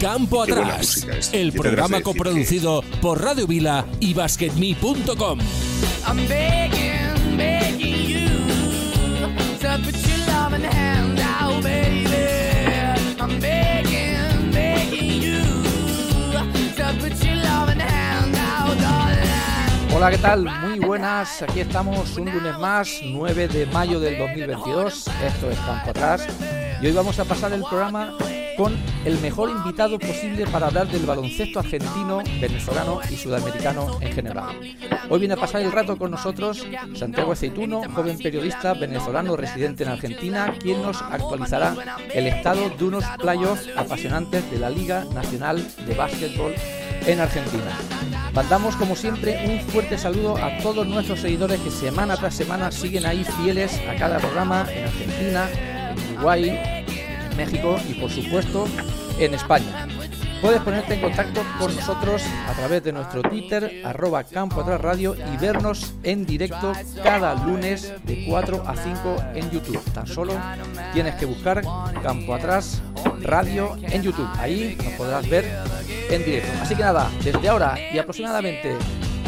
Campo Atrás, el programa coproducido por Radio Vila y BasketMe.com. Hola, ¿qué tal? Muy buenas, aquí estamos un lunes más, 9 de mayo del 2022, esto es Campo Atrás, y hoy vamos a pasar el programa con el mejor invitado posible para hablar del baloncesto argentino, venezolano y sudamericano en general. Hoy viene a pasar el rato con nosotros Santiago Aceituno, joven periodista venezolano residente en Argentina, quien nos actualizará el estado de unos playoffs apasionantes de la Liga Nacional de Básquetbol en Argentina. Mandamos como siempre un fuerte saludo a todos nuestros seguidores que semana tras semana siguen ahí fieles a cada programa en Argentina, en Uruguay, México y por supuesto en España. Puedes ponerte en contacto con nosotros a través de nuestro Twitter, arroba Campo Atrás Radio y vernos en directo cada lunes de 4 a 5 en YouTube. Tan solo tienes que buscar Campo Atrás Radio en YouTube. Ahí nos podrás ver en directo. Así que nada, desde ahora y aproximadamente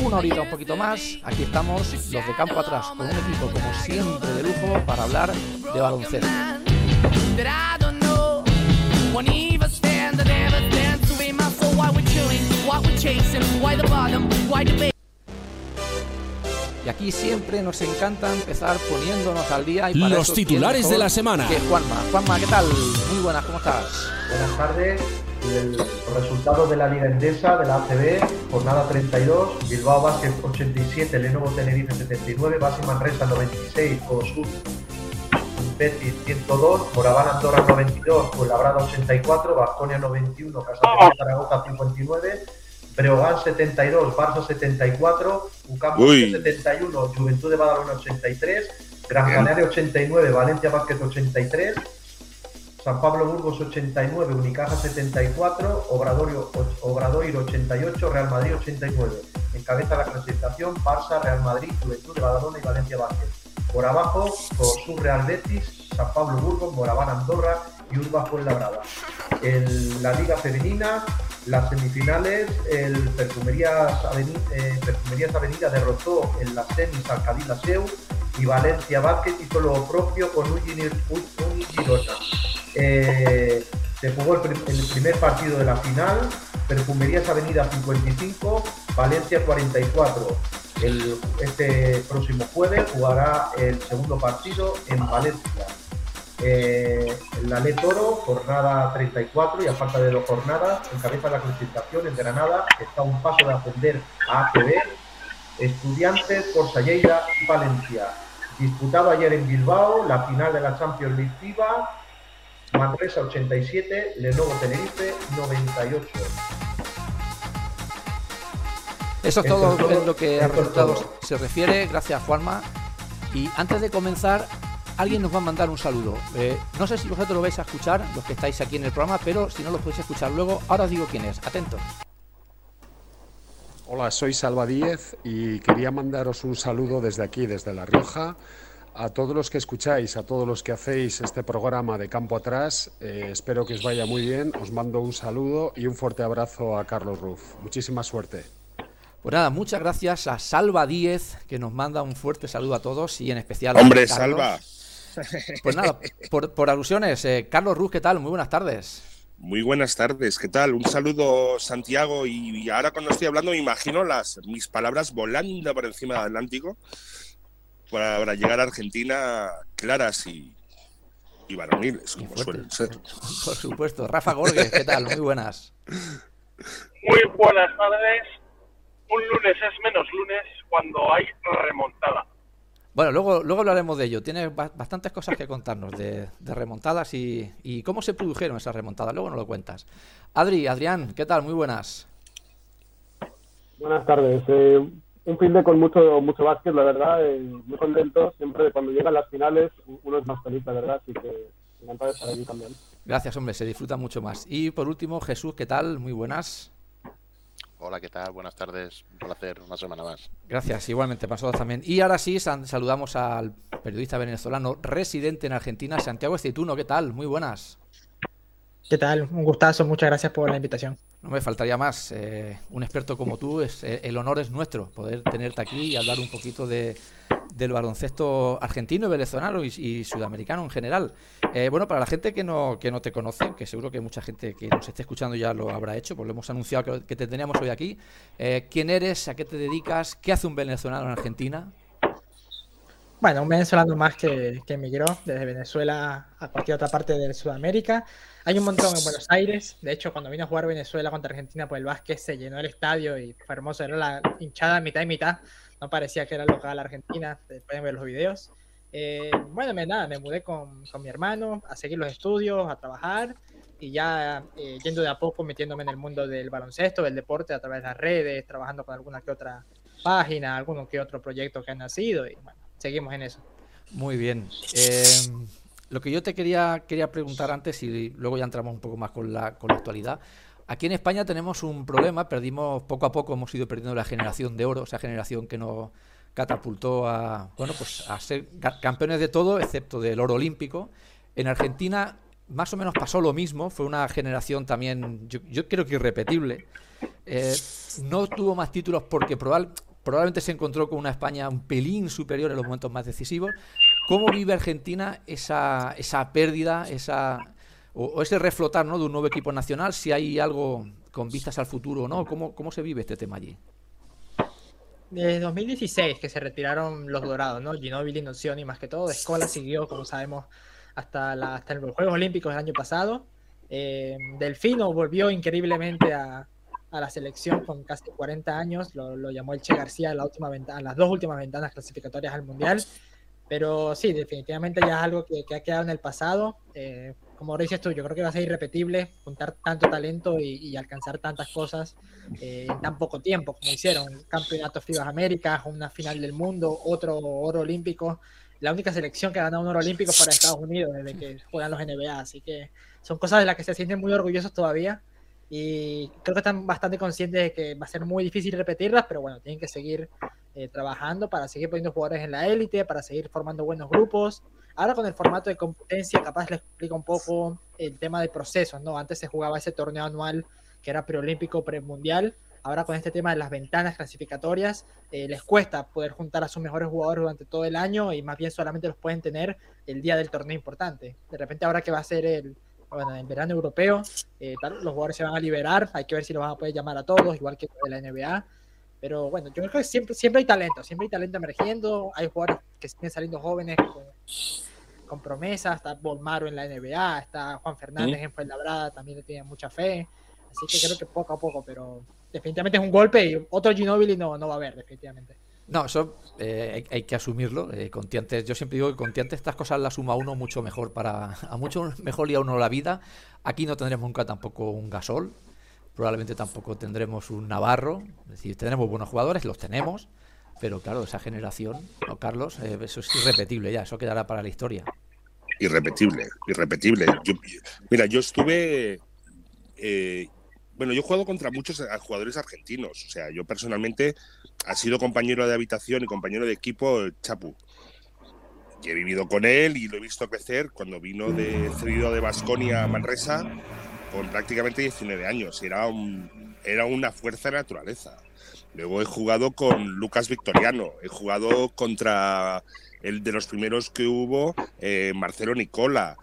una horita un poquito más, aquí estamos los de Campo Atrás con un equipo como siempre de lujo para hablar de baloncesto. Y aquí siempre nos encanta empezar poniéndonos al día. Y para Los titulares ¿quién de la semana. que Juanma. Juanma, ¿qué tal? Muy buenas, ¿cómo estás? Buenas tardes. El- Los resultados de la Liga Endesa, de la ACB, jornada 32, Bilbao Basket 87, Lenovo Tenerife 79, Basi Manresa 96, Osur Betis 102, Moraván Andorra 92, Fuenlabrada 84, Vasconia 91, Casa de Zaragoza 59, Breogán 72, Barça 74, Ucampo Uy. 71, Juventud de Badalona 83, Gran Canaria 89, Valencia Basket 83, San Pablo Burgos 89, Unicaja 74, Obradorio, Obradoiro 88, Real Madrid 89. Encabeza la clasificación Barça, Real Madrid, Juventud de Badalona y Valencia Basket. Por abajo, Sur Real Betis, San Pablo Burgos, Moraván Andorra y Urba Fuenlabrada. En la Liga Femenina, las semifinales, el eh, Perfumerías Avenida derrotó en las semis al Cádiz Laseu y Valencia Basket hizo lo propio con Uni Girona. Eh, se jugó el, prim- el primer partido de la final, Perfumerías Avenida 55, Valencia 44. El- este próximo jueves jugará el segundo partido en Valencia. Eh, el Toro, jornada 34 y a falta de dos jornadas, encabeza la clasificación en Granada, está a un paso de ascender a ACB. Estudiantes por Salleira y Valencia. Disputado ayer en Bilbao la final de la Champions League FIBA, Manresa 87, Lenovo Tenerife 98. Eso es Esto todo todo. en lo que a resultados todo. se refiere. Gracias, Juanma. Y antes de comenzar, alguien nos va a mandar un saludo. Eh, no sé si vosotros lo vais a escuchar, los que estáis aquí en el programa, pero si no lo podéis escuchar luego, ahora os digo quién es. Atentos. Hola, soy Salva Díez y quería mandaros un saludo desde aquí, desde La Rioja, a todos los que escucháis, a todos los que hacéis este programa de Campo Atrás. Eh, espero que os vaya muy bien. Os mando un saludo y un fuerte abrazo a Carlos Ruf. Muchísima suerte. Pues nada, muchas gracias a Salva Díez, que nos manda un fuerte saludo a todos y en especial Hombre, a Carlos. Salva. Pues nada, por, por alusiones, eh, Carlos Ruz, ¿qué tal? Muy buenas tardes. Muy buenas tardes, ¿qué tal? Un saludo, Santiago. Y, y ahora cuando estoy hablando, me imagino las, mis palabras volando por encima del Atlántico para, para llegar a Argentina claras y, y varoniles, como fuerte. suelen ser. Por supuesto. Rafa Gorges, ¿qué tal? Muy buenas. Muy buenas tardes. Un lunes es menos lunes cuando hay remontada. Bueno, luego, luego hablaremos de ello. Tienes ba- bastantes cosas que contarnos de, de remontadas y, y cómo se produjeron esas remontadas. Luego nos lo cuentas. Adri, Adrián, ¿qué tal? Muy buenas. Buenas tardes. Eh, un fin de con mucho mucho básquet, la verdad. eh, muy contento. Siempre cuando llegan las finales uno es más feliz, la verdad. Así que encantado de estar aquí también. Gracias, hombre, se disfruta mucho más. Y por último, Jesús, ¿qué tal? Muy buenas. Hola, ¿qué tal? Buenas tardes. Un placer, una semana más. Gracias, igualmente, nosotros también. Y ahora sí, saludamos al periodista venezolano residente en Argentina, Santiago Esteituno. ¿Qué tal? Muy buenas. ¿Qué tal? Un gustazo, muchas gracias por la invitación. No me faltaría más. Eh, un experto como tú, es, eh, el honor es nuestro, poder tenerte aquí y hablar un poquito de, del baloncesto argentino, venezolano y, sudamericano en general. Eh, bueno, para la gente que no, que no te conoce, que seguro que mucha gente que nos esté escuchando ya lo habrá hecho, pues lo hemos anunciado que, te teníamos hoy aquí. ¿Quién eres? ¿A qué te dedicas? ¿Qué hace un venezolano en Argentina? Bueno, un venezolano más que, que emigró desde Venezuela a cualquier otra parte de Sudamérica. Hay un montón en Buenos Aires. De hecho, cuando vino a jugar Venezuela contra Argentina por el básquet, se llenó el estadio y fue hermoso. Era la hinchada mitad y mitad. No parecía que era local Argentina. Pueden ver los videos. Eh, bueno, me, nada, me mudé con, con, mi hermano a seguir los estudios, a trabajar y ya eh, yendo de a poco metiéndome en el mundo del baloncesto, del deporte a través de las redes, trabajando con alguna que otra página, alguno que otro proyecto que ha nacido y bueno, seguimos en eso. Muy bien. Eh, lo que yo te quería, quería preguntar antes y luego ya entramos un poco más con la, con la actualidad. Aquí en España tenemos un problema, perdimos poco a poco, hemos ido perdiendo la generación de oro, esa generación que nos catapultó a, bueno, pues a ser campeones de todo, excepto del oro olímpico. En Argentina más o menos pasó lo mismo, fue una generación también, yo, creo que irrepetible. Eh, no tuvo más títulos porque probable, probablemente se encontró con una España un pelín superior en los momentos más decisivos. ¿Cómo vive Argentina esa, esa pérdida, esa, o, ese reflotar ¿no? de un nuevo equipo nacional? Si hay algo con vistas al futuro o no, ¿cómo, ¿cómo se vive este tema allí? Desde 2016 que se retiraron los dorados, ¿no? Ginóbili, Nocioni más que todo. Escola siguió, como sabemos, hasta, hasta los Juegos Olímpicos del año pasado. Eh, Delfino volvió increíblemente a, a la selección con casi 40 años, lo, llamó el Che García en la última ventana, las dos últimas ventanas clasificatorias al Mundial, pero sí, definitivamente ya es algo que, ha quedado en el pasado. Eh, como dices tú, yo creo que va a ser irrepetible juntar tanto talento y, alcanzar tantas cosas eh, en tan poco tiempo como hicieron. Campeonato FIBA Américas, una final del mundo, otro oro olímpico. La única selección que ha ganado un oro olímpico para Estados Unidos desde que juegan los NBA. Así que son cosas de las que se sienten muy orgullosos todavía y creo que están bastante conscientes de que va a ser muy difícil repetirlas, pero bueno, tienen que seguir eh, trabajando para seguir poniendo jugadores en la élite, para seguir formando buenos grupos. Ahora con el formato de competencia, capaz les explico un poco el tema de procesos, ¿no? Antes se jugaba ese torneo anual que era preolímpico, premundial. Ahora con este tema de las ventanas clasificatorias, eh, les cuesta poder juntar a sus mejores jugadores durante todo el año y más bien solamente los pueden tener el día del torneo importante. De repente ahora que va a ser el, bueno, en verano europeo, eh, los jugadores se van a liberar, hay que ver si los van a poder llamar a todos, igual que de la NBA. Pero bueno, yo creo que siempre, siempre hay talento, siempre hay talento emergiendo, hay jugadores que siguen saliendo jóvenes con, promesas, está Bolmaro en la NBA, está Juan Fernández en Fuenlabrada, también le tiene mucha fe, así que creo que poco a poco, pero definitivamente es un golpe y otro Ginobili no, no va a haber, definitivamente. No, eso eh, hay, que asumirlo. Eh, yo siempre digo que contiante estas cosas las suma uno mucho mejor para. A mucho mejor y a uno la vida. Aquí no tendremos nunca tampoco un gasol. Probablemente tampoco tendremos un Navarro. Es decir, tendremos buenos jugadores, los tenemos. Pero claro, esa generación, ¿no, Carlos? Eh, eso es irrepetible ya, eso quedará para la historia. Irrepetible, irrepetible. mira, yo estuve. Eh, bueno, yo he jugado contra muchos jugadores argentinos. O sea, yo personalmente ha sido compañero de habitación y compañero de equipo Chapu. Y he vivido con él y lo he visto crecer cuando vino de cedido de Basconia a Manresa con prácticamente 19 años. Era, un, era una fuerza de naturaleza. Luego he jugado con Lucas Victoriano, he jugado contra el de los primeros que hubo, eh, Marcelo Nicola,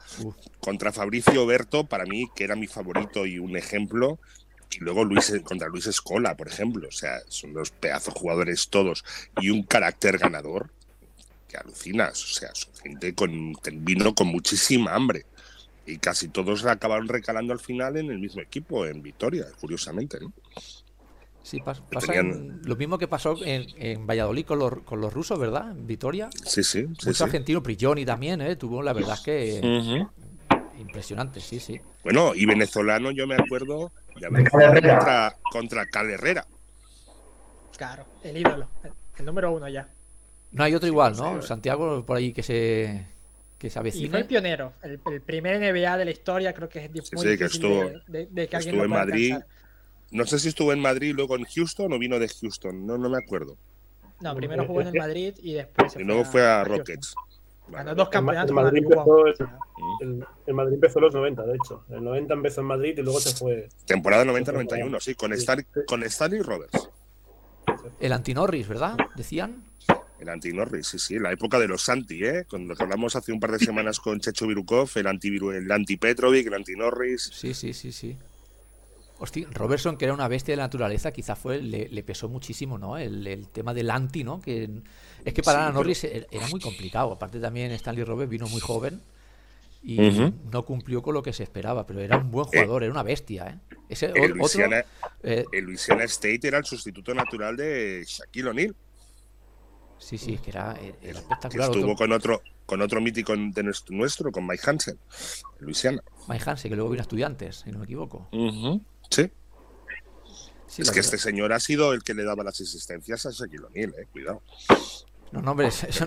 contra Fabricio Berto, para mí, que era mi favorito y un ejemplo, y luego Luis contra Luis Escola, por ejemplo. O sea, son los pedazos jugadores todos. Y un carácter ganador que alucinas. O sea, son gente con vino con muchísima hambre. Y casi todos acabaron recalando al final en el mismo equipo, en Vitoria, curiosamente. ¿no? Sí, pasa lo mismo que pasó en, Valladolid con los, con los rusos, ¿verdad? En Vitoria. Sí, sí. Mucho argentino, Prigioni también, ¿eh? Tuvo, la verdad que. Impresionante, sí, sí. Bueno, y venezolano, yo me acuerdo de contra, contra Cal Herrera. Claro, el ídolo, el número uno ya. No hay otro igual, ¿no? Santiago por ahí que se que se Y fue el pionero, el, primer NBA de la historia, creo que es muy sí, que estuvo, de, que estuvo en Madrid. No sé si estuvo en Madrid, luego en Houston o vino de Houston, no, no me acuerdo. No, primero jugó en el Madrid y después. y luego fue a, Rockets. Ganó dos campeonatos. El, Madrid empezó, el, Madrid empezó en los 90, de hecho. El 90 empezó en Madrid y luego se fue. Temporada 90-91, sí, con, Stan, con Stanley Roberts. El anti-Norris, ¿verdad? Decían. El anti-Norris, sí, sí, la época de los Santi, ¿eh? Cuando hablamos hace un par de semanas con Checho Virukov, el anti-Petrovic, el anti el anti-Norris. Sí, sí, sí, sí. Hostia, Robertson, que era una bestia de la naturaleza, quizá fue le, pesó muchísimo, ¿no? El, tema del anti, ¿no? Que es que para Norris era muy complicado. Aparte también Stanley Roberts vino muy joven y no cumplió con lo que se esperaba, pero era un buen eh, jugador, era una bestia, ¿eh? Ese, el, Louisiana, eh, el Louisiana State era el sustituto natural de Shaquille O'Neal. Sí, sí, que era, espectacular. estuvo con otro con otro mítico de nuestro, con Mike Hansen, Luisiana. Mike Hansen, que luego vino a estudiantes, si no me equivoco. Sí. es que este señor ha sido el que le daba las asistencias a Shaquille O'Neal, eh, cuidado. No, no, hombre, eso,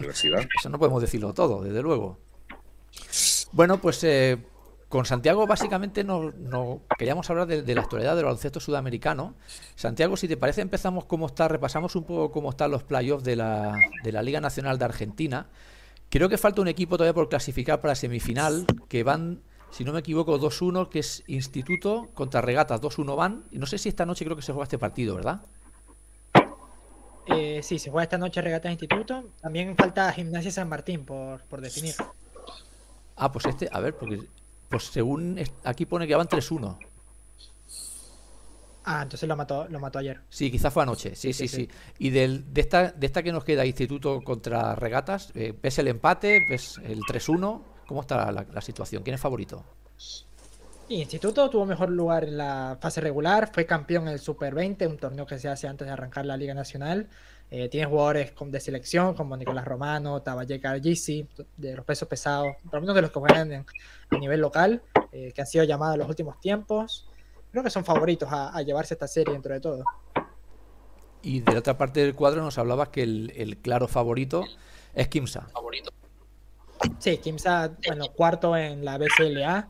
no podemos decirlo todo, desde luego. Bueno, pues eh, con Santiago básicamente no, queríamos hablar de, la actualidad del baloncesto sudamericano. Santiago, si te parece, empezamos cómo está, repasamos un poco cómo están los playoffs de la, de la Liga Nacional de Argentina. Creo que falta un equipo todavía por clasificar para la semifinal, que van si no me equivoco, 2-1, que es Instituto contra Regatas, 2-1 van. Y no sé si esta noche creo que se juega este partido, ¿verdad? Eh, sí, se juega esta noche Regatas Instituto. También falta Gimnasia San Martín por, definir. Ah, pues este, a ver, porque pues según aquí pone que van 3-1. Ah, entonces lo mató, lo mató ayer. Sí, quizás fue anoche. Sí, sí, sí. Y del, de, esta, de esta que nos queda, Instituto contra Regatas, eh, ¿ves el empate? ¿Ves el 3-1? ¿Cómo está la, situación? ¿Quién es favorito? Instituto tuvo mejor lugar en la fase regular, fue campeón en el Super 20, un torneo que se hace antes de arrancar la Liga Nacional. Eh, tiene jugadores de selección como Nicolás Romano, Tabaye Cargisi, de los pesos pesados, por lo menos de los que juegan a nivel local, eh, que han sido llamados en los últimos tiempos. Creo que son favoritos a, llevarse esta serie dentro de todo. Y de otra parte del cuadro nos hablabas que el, el claro favorito es Kimsa. Favorito. Sí, Kimsa, bueno, cuarto en la BCLA.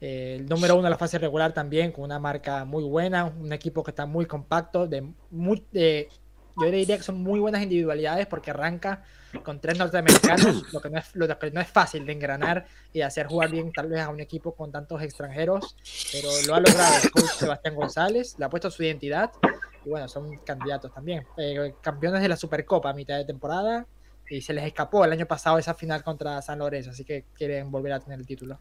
Eh, el número uno en la fase regular también, con una marca muy buena, un equipo que está muy compacto, de, muy, yo diría que son muy buenas individualidades porque arranca con tres norteamericanos, lo que no es, lo que no es fácil de engranar y hacer jugar bien tal vez a un equipo con tantos extranjeros, pero lo ha logrado el coach Sebastián González, le ha puesto su identidad y bueno, son candidatos también. Eh, campeones de la Supercopa a mitad de temporada, y se les escapó el año pasado esa final contra San Lorenzo, así que quieren volver a tener el título.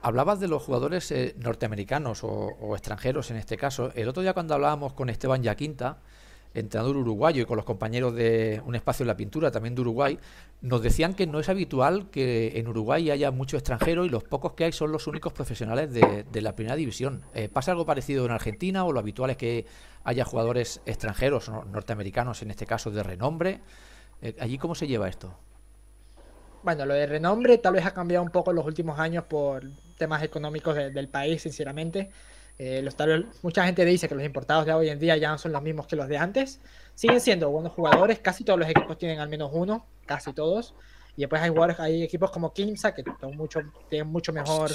Hablabas de los jugadores eh, norteamericanos o, extranjeros en este caso. El otro día cuando hablábamos con Esteban Yaquinta, entrenador uruguayo y con los compañeros de Un Espacio en la Pintura, también de Uruguay, nos decían que no es habitual que en Uruguay haya mucho extranjero y los pocos que hay son los únicos profesionales de, la primera división. Eh, ¿Pasa algo parecido en Argentina o lo habitual es que haya jugadores extranjeros, norteamericanos en este caso, de renombre? Eh, ¿Allí cómo se lleva esto? Bueno, lo de renombre tal vez ha cambiado un poco en los últimos años por temas económicos del país, sinceramente. Eh, los mucha gente dice que los importados de hoy en día ya no son los mismos que los de antes. Siguen siendo buenos jugadores, casi todos los equipos tienen al menos uno, casi todos. Y después hay jugadores, hay equipos como Kimsa que mucho, tienen mucho mejor,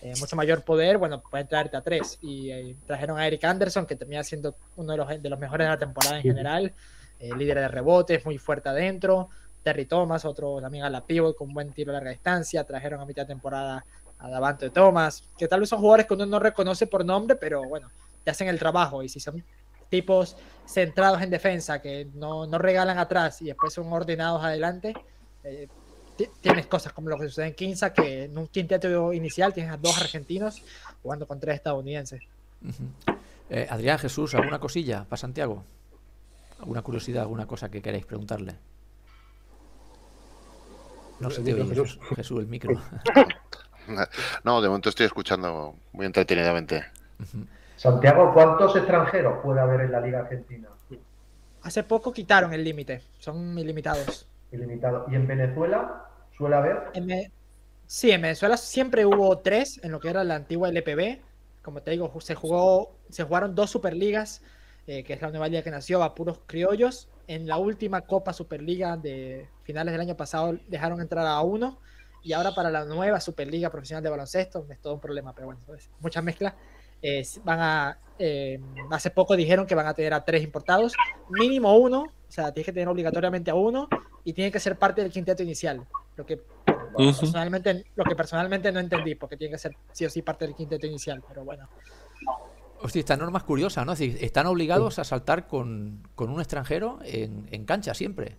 eh, mucho mayor poder. Bueno, pueden traerte a tres. Y trajeron a Eric Anderson, que termina siendo uno de los, de los mejores de la temporada en general. Eh, líder de rebotes, muy fuerte adentro. Terry Thomas, otro también a la pivot con buen tiro a larga distancia. Trajeron a mitad de temporada a Davante Thomas, que tal vez son jugadores que uno no reconoce por nombre, pero bueno, te hacen el trabajo. Y si son tipos centrados en defensa, que no, regalan atrás y después son ordenados adelante, eh, tienes cosas como lo que sucede en Quinza, que en un quinteto inicial tienes a dos argentinos jugando con tres estadounidenses. Eh, Adrián Jesús, ¿alguna cosilla para Santiago? ¿Alguna curiosidad, alguna cosa que queráis preguntarle? No se te oye, Jesús, el micro. No, de momento estoy escuchando muy entretenidamente. Santiago, ¿cuántos extranjeros puede haber en la Liga Argentina? Hace poco quitaron el límite, son ilimitados. Ilimitado. ¿Y en Venezuela suele haber? Sí, en Venezuela siempre hubo tres en lo que era la antigua LPB. Como te digo, se jugó, se jugaron dos superligas eh, que es la nueva liga que nació a puros criollos. En la última Copa Superliga de finales del año pasado dejaron entrar a uno y ahora para la nueva Superliga Profesional de Baloncesto es todo un problema, pero bueno, muchas mezclas. Eh, van a, eh, hace poco dijeron que van a tener a tres importados, mínimo uno, o sea, tienes que tener obligatoriamente a uno y tiene que ser parte del quinteto inicial, lo que personalmente, lo que personalmente no entendí, porque tiene que ser sí o sí parte del quinteto inicial, pero bueno. Hostia, esta norma es curiosa, ¿no? Es decir, están obligados a saltar con, un extranjero en, cancha siempre.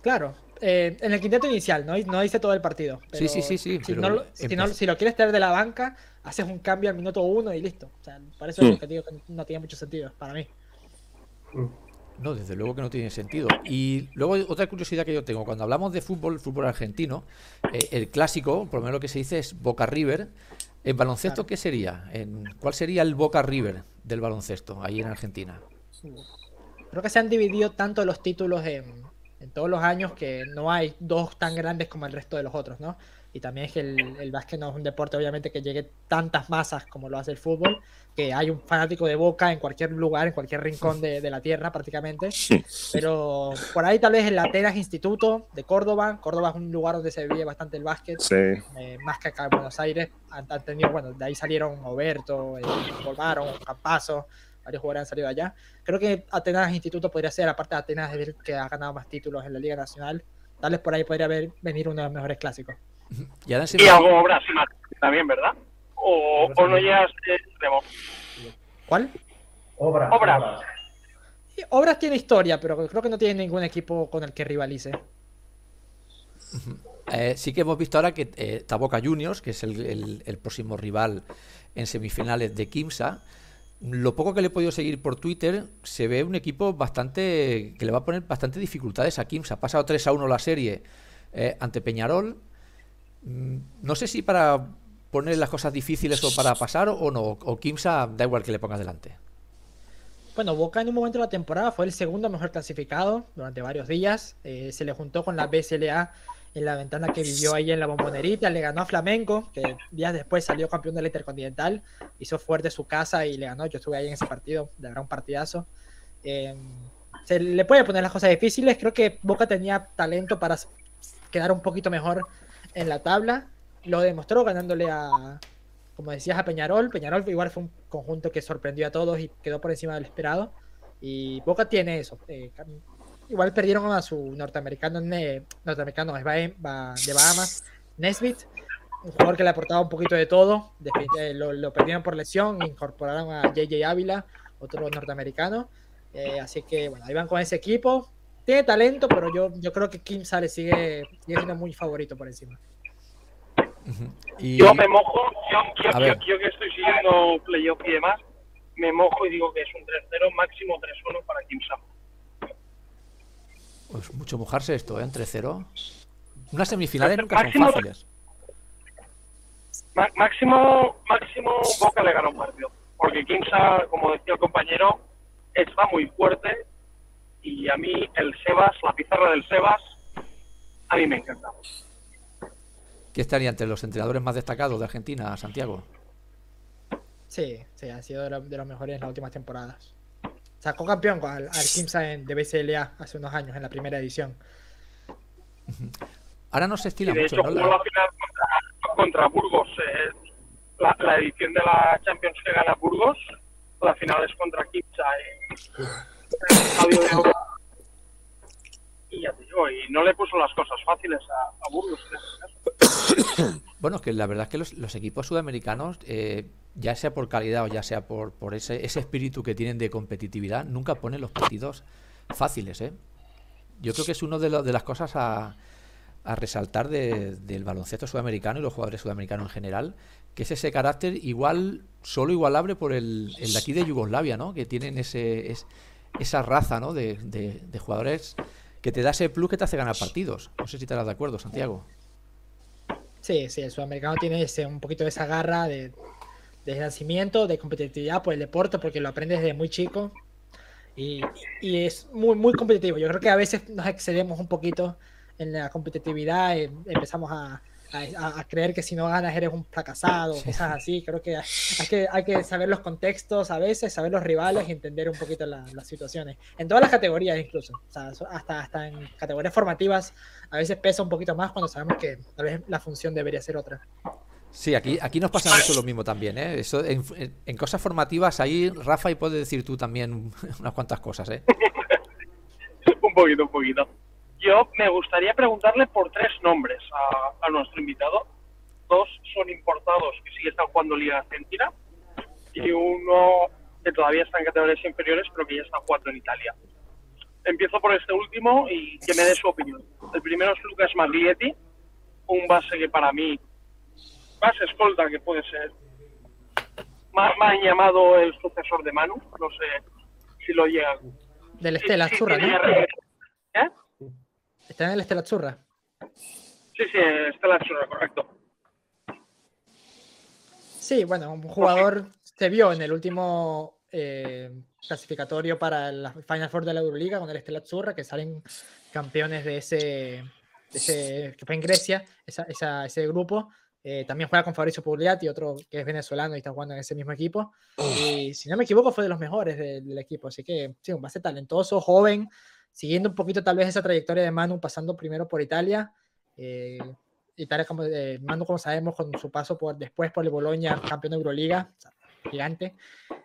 Claro, eh, en el quinteto inicial, no, no dice todo el partido. sí, sí, sí, sí. Si, lo quieres tener de la banca, haces un cambio al minuto uno y listo. O sea, por eso es lo que digo que no tiene mucho sentido para mí. No, desde luego que no tiene sentido. Y luego otra curiosidad que yo tengo, cuando hablamos de fútbol, fútbol argentino, eh, el clásico, por lo menos lo que se dice es Boca River. ¿En baloncesto qué sería? ¿En, ¿Cuál sería el Boca River del baloncesto ahí en Argentina? Creo que se han dividido tanto los títulos en, en todos los años que no hay dos tan grandes como el resto de los otros, ¿no? Y también es que el, el básquet no es un deporte, obviamente, que llegue tantas masas como lo hace el fútbol, que hay un fanático de Boca en cualquier lugar, en cualquier rincón de, de la tierra prácticamente. Pero por ahí tal vez el Atenas Instituto de Córdoba, Córdoba es un lugar donde se vive bastante el básquet, eh, más que acá en Buenos Aires. Han, tenido, bueno, de ahí salieron Oberto, eh, Campazo, varios jugadores han salido allá. Creo que Atenas Instituto podría ser, aparte de Atenas, que ha ganado más títulos en la Liga Nacional, tal vez por ahí podría haber, venir uno de los mejores clásicos. Y, algo obras también, ¿verdad? O, o no llegas extremo. ¿Cuál? Obras. Obras. Obras tiene historia, pero creo que no tiene ningún equipo con el que rivalice. Eh, sí que hemos visto ahora que eh, Taboca Juniors, que es el, el, próximo rival en semifinales de Kimsa, lo poco que le he podido seguir por Twitter, se ve un equipo bastante que le va a poner bastante dificultades a Kimsa. Ha pasado 3 a 1 la serie eh, ante Peñarol. Mm, no sé si para poner las cosas difíciles o para pasar o no. O Kimsa da igual que le pongas delante. Bueno, Boca en un momento de la temporada fue el segundo mejor clasificado durante varios días. Eh, se le juntó con la BSLA en la ventana que vivió ahí en la bombonerita, le ganó a Flamengo, que días después salió campeón del Intercontinental, hizo fuerte su casa y le ganó, yo estuve ahí en ese partido, de verdad un partidazo. Em, se le puede poner las cosas difíciles, creo que Boca tenía talento para quedar un poquito mejor en la tabla, lo demostró ganándole a, como decías, a Peñarol, Peñarol igual fue un conjunto que sorprendió a todos y quedó por encima del esperado, y Boca tiene eso, eh, igual perdieron a su norteamericano, norteamericano de Bahamas, Nesbitt, un jugador que le aportaba un poquito de todo. Eh, lo, perdieron por lesión, incorporaron a JJ Ávila, otro norteamericano. Eh, así que bueno, ahí van con ese equipo. Tiene talento, pero yo, yo creo que Kim Sale sigue, siendo muy favorito por encima. Yo me mojo, yo, yo, que estoy siguiendo playoff y demás, me mojo y digo que es un 3-0, máximo 3-1 para Kim Sale. Pues mucho mojarse esto, ¿eh? Entre cero. Unas semifinales nunca son fáciles. Máximo, máximo Boca le ganó un partido. Porque Kinsa, como decía el compañero, está muy fuerte. Y a mí el Sebas, la pizarra del Sebas, a mí me encanta. ¿Qué estaría entre los entrenadores más destacados de Argentina, Santiago? Sí, sí, ha sido de los mejores en las últimas temporadas. Sacó campeón al, al Kimsa de BCLA hace unos años en la primera edición. Ahora no se estila de mucho. Hecho, ¿no? la final contra, Burgos. Eh, la, edición de la Champions que gana Burgos, la final es contra Kimsa eh, y no le puso las cosas fáciles a, a. Bueno, es que la verdad es que los, equipos sudamericanos eh, ya sea por calidad o ya sea por, por ese, ese espíritu que tienen de competitividad, nunca ponen los partidos fáciles. ¿eh? Yo creo que es una de, de las cosas a, a resaltar del baloncesto sudamericano y los jugadores sudamericanos en general, que es ese carácter igual, solo igualable por el, el de aquí de Yugoslavia, ¿no? que tienen ese, esa raza ¿no? de, de, jugadores que te da ese plus que te hace ganar partidos. No sé si estarás de acuerdo, Santiago. Sí, sí, el sudamericano tiene ese, un poquito de esa garra de, de nacimiento, de competitividad por el deporte, porque lo aprendes desde muy chico. Y, es muy, muy competitivo. Yo creo que a veces nos excedemos un poquito en la competitividad, y empezamos a, a, creer que si no ganas eres un fracasado, cosas así. Creo que hay, que hay que saber los contextos a veces, saber los rivales y entender un poquito las situaciones. En todas las categorías incluso, hasta, hasta en categorías formativas a veces pesa un poquito más cuando sabemos que tal vez la función debería ser otra. Sí, aquí, aquí nos pasa mucho lo mismo también, ¿eh? Eso, en, cosas formativas ahí, Rafa, y puedes decir tú también unas cuantas cosas, ¿eh? un poquito, un poquito. Yo me gustaría preguntarle por tres nombres a, a nuestro invitado. Dos son importados que sí están jugando Liga Argentina y uno que todavía está en categorías inferiores pero que ya está jugando en Italia. Empiezo por este último y que me dé su opinión. El primero es Lucas Maglietti, un base que para mí, base escolta que puede ser, me han llamado el sucesor de Manu, no sé si lo llega. Del Estela Azurra, ¿no? ¿Eh? Está en el Estela Azurra. Sí, sí, Estela Azurra, correcto. Sí, bueno, un jugador se vio en el último eh, clasificatorio para la Final Four de la Euroliga con el Estela Azurra, que salen campeones de ese, de ese que fue en Grecia, esa, esa, ese grupo. Eh, también juega con Fabricio Pugliati, otro que es venezolano y está jugando en ese mismo equipo. Y si no me equivoco, fue de los mejores del, del equipo. Así que, sí, un base talentoso, joven, siguiendo un poquito tal vez esa trayectoria de Manu, pasando primero por Italia. Eh, Italia, como, eh, Manu, como sabemos, con su paso por, después por el Bologna, campeón de Euroliga, gigante.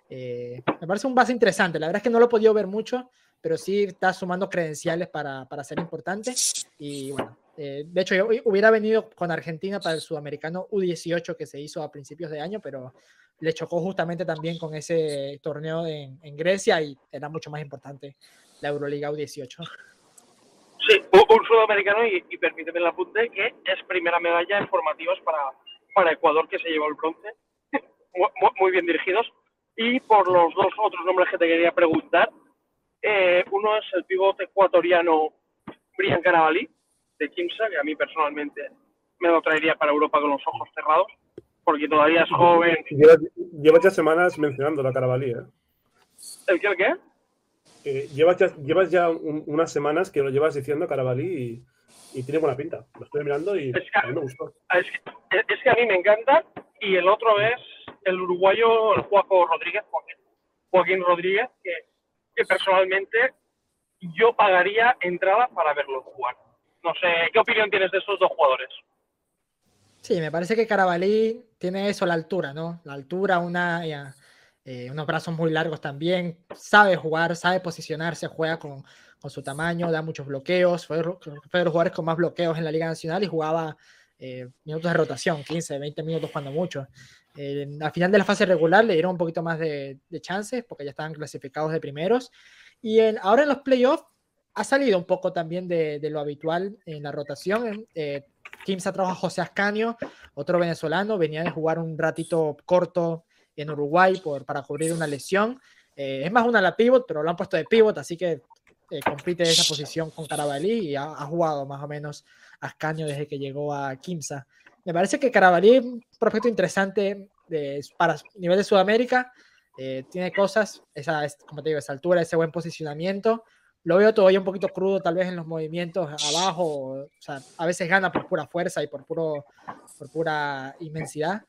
Eh, me parece un base interesante. La verdad es que no lo he podido ver mucho, pero sí está sumando credenciales para, para ser importante. Y bueno, eh, de hecho, yo hubiera venido con Argentina para el sudamericano U18 que se hizo a principios de año, pero le chocó justamente también con ese torneo en, en Grecia y era mucho más importante la Euroliga U18. Sí, un, sudamericano y, y, permíteme el apunte que es primera medalla en formativas para, para Ecuador que se llevó el bronce, muy, muy, bien dirigidos. Y por los dos otros nombres que te quería preguntar, eh, uno es el pivote ecuatoriano Brian Carabalí, de Kimsa, que a mí personalmente me lo traería para Europa con los ojos cerrados, porque todavía es joven. Llevas, llevas ya semanas mencionando la Carabalí, ¿eh? ¿El qué? ¿El qué? Eh, llevas ya, llevas ya un, unas semanas que lo llevas diciendo Carabalí y, y, tiene buena pinta. Lo estoy mirando y es que, a mí me gustó. Es que, es que, a mí me encanta y el otro es el uruguayo, el Juaco Rodríguez, Joaquín, Joaquín Rodríguez, que, que personalmente yo pagaría entrada para verlo jugar. No sé, ¿qué opinión tienes de estos dos jugadores? Sí, me parece que Carabalí tiene eso, la altura, ¿no? La altura, una, ya, eh, unos brazos muy largos también, sabe jugar, sabe posicionarse, juega con, con su tamaño, da muchos bloqueos, fue, fue, de los jugadores con más bloqueos en la Liga Nacional y jugaba eh, minutos de rotación, 15, 20 minutos cuando mucho. Eh, al final de la fase regular le dieron un poquito más de, de chances porque ya estaban clasificados de primeros. Y en, ahora en los playoffs ha salido un poco también de, de lo habitual en la rotación. Eh, Kimsa trajo a José Ascanio, otro venezolano, venía de jugar un ratito corto en Uruguay por, para cubrir una lesión. Eh, es más una la pivot, pero lo han puesto de pivot, así que eh, compite esa posición con Carabalí y ha, ha, jugado más o menos Ascanio desde que llegó a Kimsa. Me parece que Carabalí es un prospecto interesante de, para nivel de Sudamérica. Eh, tiene cosas, esa, como te digo, esa altura, ese buen posicionamiento. Lo veo todavía un poquito crudo, tal vez en los movimientos abajo. O sea, a veces gana por pura fuerza y por, puro, por pura inmensidad.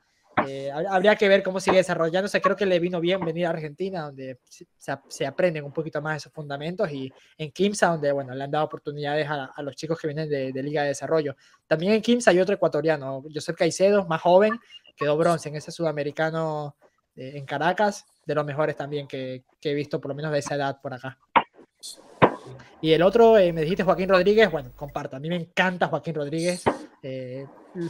Eh, habría que ver cómo sigue desarrollándose. Creo que le vino bien venir a Argentina, donde se, se, aprenden un poquito más esos fundamentos, y en Kimsa, donde bueno, le han dado oportunidades a, los chicos que vienen de, de, Liga de Desarrollo. También en Kimsa hay otro ecuatoriano, Josep Caicedo, más joven, quedó bronce en ese sudamericano eh, en Caracas, de los mejores también que, que, he visto, por lo menos de esa edad por acá. Y el otro, eh, me dijiste Joaquín Rodríguez, bueno, comparto, a mí me encanta Joaquín Rodríguez. Eh,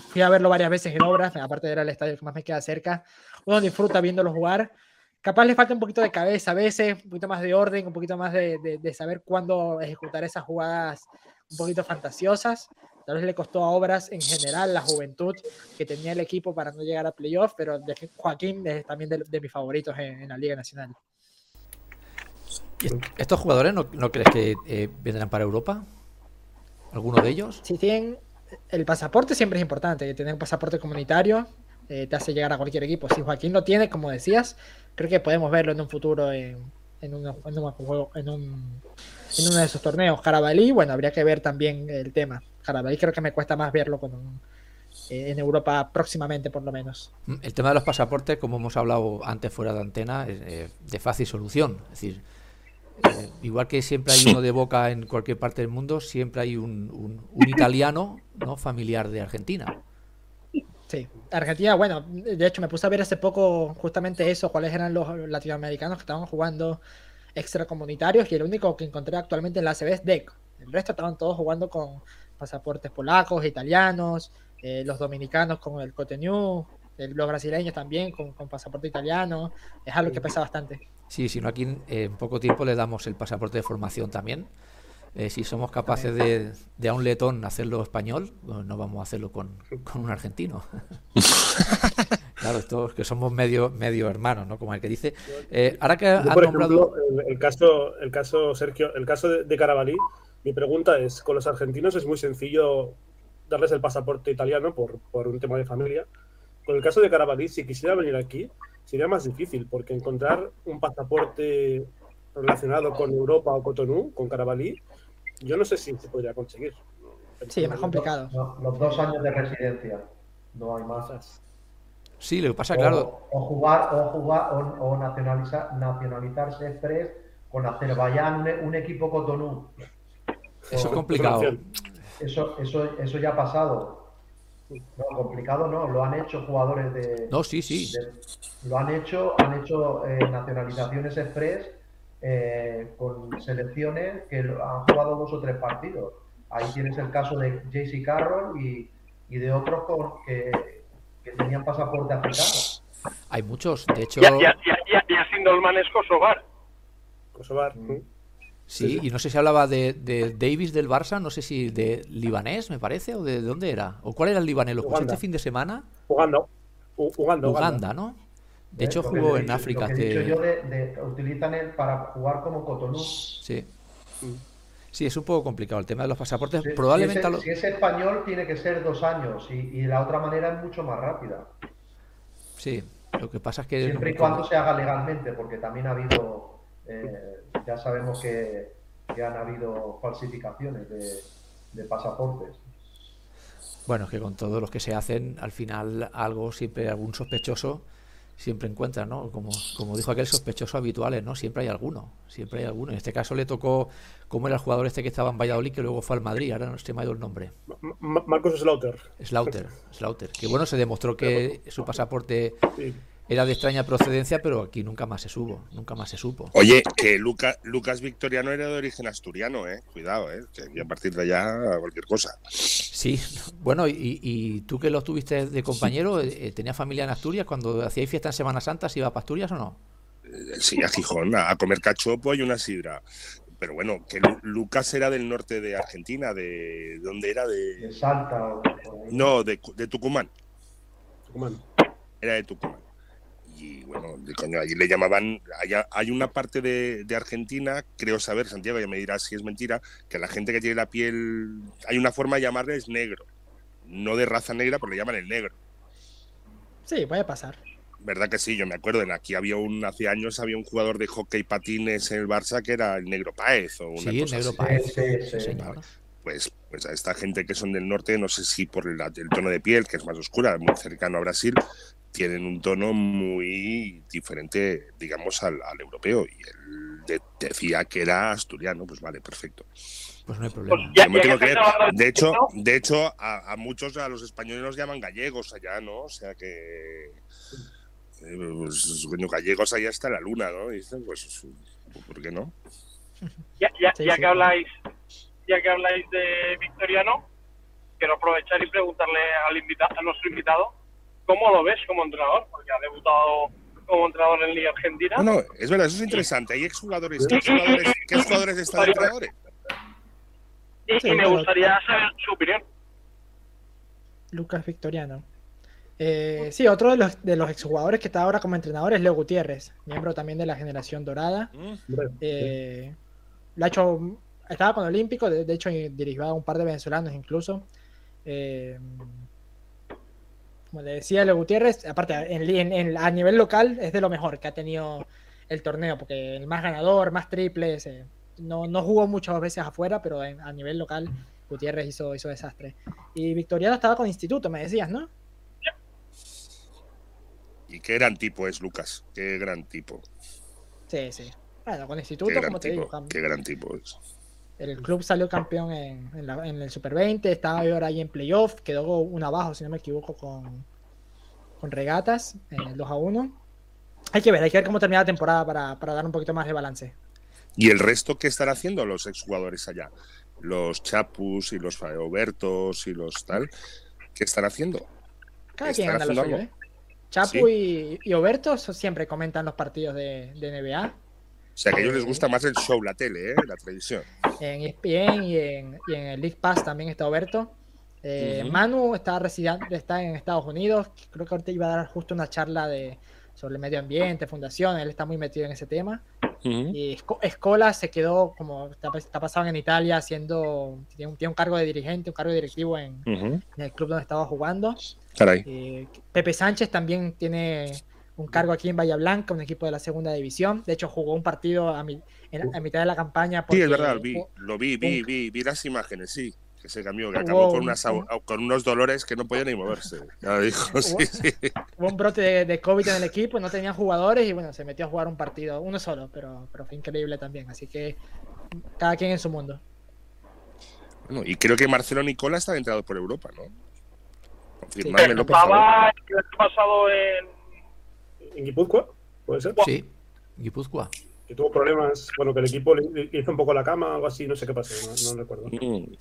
fui a verlo varias veces en obras, aparte era el estadio que más me queda cerca. Uno disfruta viéndolo jugar. Capaz le falta un poquito de cabeza a veces, un poquito más de orden, un poquito más de, de, de saber cuándo ejecutar esas jugadas un poquito fantasiosas. Tal vez le costó a Obras en general la juventud que tenía el equipo para no llegar a playoff, pero de Joaquín es también de, de mis favoritos en, en, la Liga Nacional. ¿Y ¿Estos jugadores no, no crees que eh, vendrán para Europa? ¿Alguno de ellos? Si tienen el pasaporte siempre es importante, tener un pasaporte comunitario eh, te hace llegar a cualquier equipo. Si Joaquín lo tiene, como decías, creo que podemos verlo en un futuro en, en, una, en, un, en, un, en uno de esos torneos. Carabalí, bueno, habría que ver también el tema. Carabalí creo que me cuesta más verlo con un, eh, en Europa próximamente, por lo menos. El tema de los pasaportes, como hemos hablado antes fuera de antena, es de fácil solución. Es decir, eh, igual que siempre hay uno de boca en cualquier parte del mundo, siempre hay un, un, un italiano no familiar de Argentina. Sí, Argentina, bueno, de hecho me puse a ver hace poco justamente eso, cuáles eran los latinoamericanos que estaban jugando extracomunitarios y el único que encontré actualmente en la ACB es Deck, El resto estaban todos jugando con pasaportes polacos, italianos, eh, los dominicanos con el Cotenú, los brasileños también con, pasaporte italiano. Es algo que pesa bastante. Sí, si no, aquí en poco tiempo le damos el pasaporte de formación también. Eh, si somos capaces de, de, a un letón hacerlo español, no vamos a hacerlo con, con un argentino. claro, esto que somos medio, medio hermanos, ¿no? Como el que dice. Eh, ahora que ha nombrado. el, caso, el caso, Sergio, el caso de, de Carabalí, mi pregunta es: con los argentinos es muy sencillo darles el pasaporte italiano por, por un tema de familia. Con el caso de Carabalí, si quisiera venir aquí, sería más difícil, porque encontrar un pasaporte relacionado con Europa o Cotonou, con Carabalí, yo no sé si se podría conseguir. Sí, es más complicado. los dos años de residencia, no hay más. Sí, lo que pasa, claro. O jugar, o jugar, o, nacionalizar, nacionalizarse express con Azerbaiyán, un, un equipo Cotonou. Eso es complicado. Eso, eso, eso ya ha pasado. No, complicado no, lo han hecho jugadores de. No, sí, sí. lo han hecho, han hecho eh, nacionalizaciones express eh, con selecciones que han jugado dos o tres partidos. Ahí tienes el caso de JC Carroll y, y de otros con, que, que, tenían pasaporte africano. Hay muchos, de hecho. Y, y, y, Dolman es Kosovar. Kosovar. Mm. Sí, y no sé si hablaba de, de, Davis del Barça, no sé si de libanés, me parece, o de, dónde era. ¿O cuál era el libanés? ¿Lo escuché este fin de semana? Uganda. Uganda, Uganda, ¿no? De hecho, jugó en África. Lo que he dicho yo de, utilizan él para jugar como Cotonou. Sí. Sí, es un poco complicado el tema de los pasaportes. Probablemente. Si es, español, tiene que ser dos años y, y, de la otra manera es mucho más rápida. Sí, lo que pasa es que. Siempre y cuando se haga legalmente, porque también ha habido. Eh, ya sabemos que, han habido falsificaciones de, pasaportes. Bueno, es que con todos los que se hacen, al final algo, siempre algún sospechoso, siempre encuentra, ¿no? Como, como dijo aquel sospechoso habituales, ¿no? Siempre hay alguno, siempre hay alguno. En este caso le tocó, como era el jugador este que estaba en Valladolid, que luego fue al Madrid, ahora no se me ha ido el nombre. Marcos Slaughter. Slaughter, Slaughter. Que bueno, se demostró que su pasaporte era de extraña procedencia, pero aquí nunca más se supo, nunca más se supo. Oye, que Lucas Victoriano era de origen asturiano, eh, cuidado, eh, que a partir de allá cualquier cosa. Sí, bueno, y, tú que lo tuviste de compañero, eh, ¿tenías familia en Asturias? Cuando hacíais fiesta en Semana Santa, ¿se iba para Asturias o no? Eh, sí, a Gijón, a comer cachopo y una sidra. Pero bueno, que Lucas era del norte de Argentina, de ¿dónde era? De, Salta. No, de, de Tucumán. Tucumán. Era de Tucumán y bueno, coño, allí le llamaban, hay, una parte de, Argentina, creo saber, Santiago ya me dirás si es mentira, que la gente que tiene la piel, hay una forma de llamarles negro, no de raza negra, pero le llaman el negro. Sí, puede pasar. ¿Verdad que sí? Yo me acuerdo, en aquí había un, hace años había un jugador de hockey patines en el Barça que era el negro Paez o una sí, cosa el negro Paez, Pues, pues a esta gente que son del norte, no sé si por el, el, tono de piel, que es más oscura, muy cercano a Brasil, tienen un tono muy diferente, digamos, al, europeo. Y él decía que era asturiano, pues vale, perfecto. Pues no hay problema. De hecho, de hecho a, muchos, a los españoles los llaman gallegos allá, ¿no? O sea que. Eh, pues, gallegos allá está la luna, ¿no? dicen, pues, ¿por qué no? Ya, ya, ya que habláis, ya que habláis de Victoriano, quiero aprovechar y preguntarle al invitado, a nuestro invitado ¿Cómo lo ves como entrenador? Porque ha debutado como entrenador en Liga Argentina. No, no, es verdad, eso es interesante. Hay exjugadores. ¿Qué exjugadores, ¿qué exjugadores están entrenadores? Y, me gustaría saber su opinión. Lucas Victoriano. Eh, sí, otro de los, de los exjugadores que está ahora como entrenador es Leo Gutiérrez, miembro también de la generación dorada. Mm. Eh, ha hecho, estaba con Olímpico, de, hecho dirigió a un par de venezolanos incluso. Eh, como le decía Leo Gutiérrez, aparte a nivel local es de lo mejor que ha tenido el torneo, porque el más ganador, más triples, eh, no, no, jugó muchas veces afuera, pero a nivel local Gutiérrez hizo, hizo desastre. Y Victoriano estaba con Instituto, me decías, ¿no? Y qué gran tipo es Lucas, qué gran tipo. Sí, sí. Bueno, con Instituto, como te digo. Qué gran tipo es. El club salió campeón en, el Super 20, estaba ahora ahí en playoff, quedó un abajo, si no me equivoco, con, con regatas, en el 2 a 1. Hay que ver, hay que ver cómo termina la temporada para, dar un poquito más de balance. ¿Y el resto qué están haciendo los exjugadores allá? los Chapus y los Obertos y los tal, ¿qué están haciendo? Cada quien anda lo suyo, ¿eh? Chapu y, y, Oberto siempre comentan los partidos de, de, NBA. O sea, que a ellos les gusta más el show, la tele, ¿eh? la televisión. En ESPN y en, y en el League Pass también está Oberto. Eh, Manu está, residente, está en Estados Unidos. Creo que ahorita iba a dar justo una charla de, sobre el medio ambiente, fundación. Él está muy metido en ese tema. Y Escola se quedó, como está, está pasando en Italia, haciendo. Tiene un, tiene un, cargo de dirigente, un cargo directivo en, en el club donde estaba jugando. Eh, Pepe Sánchez también tiene un cargo aquí en Bahía Blanca, un equipo de la segunda división. De hecho, jugó un partido a, mi, a mitad de la campaña. sí, es verdad, vi, lo vi, vi, vi, vi las imágenes, sí que se cambió, que acabó con, unas, con unos dolores que no podía ni moverse. Ya dijo, sí, sí. Hubo un brote de, de, COVID en el equipo, no tenían jugadores y bueno, se metió a jugar un partido, uno solo, pero, pero fue increíble también. Así que cada quien en su mundo. Bueno, y creo que Marcelo Nicola está entrado por Europa, ¿no? Confirmármelo, por favor. el pasado en, en Guipúzcoa, ¿puede ser? Sí, Guipúzcoa. Que tuvo problemas, bueno, que el equipo le hizo un poco la cama, algo así, no sé qué pasó, no, no recuerdo. Mm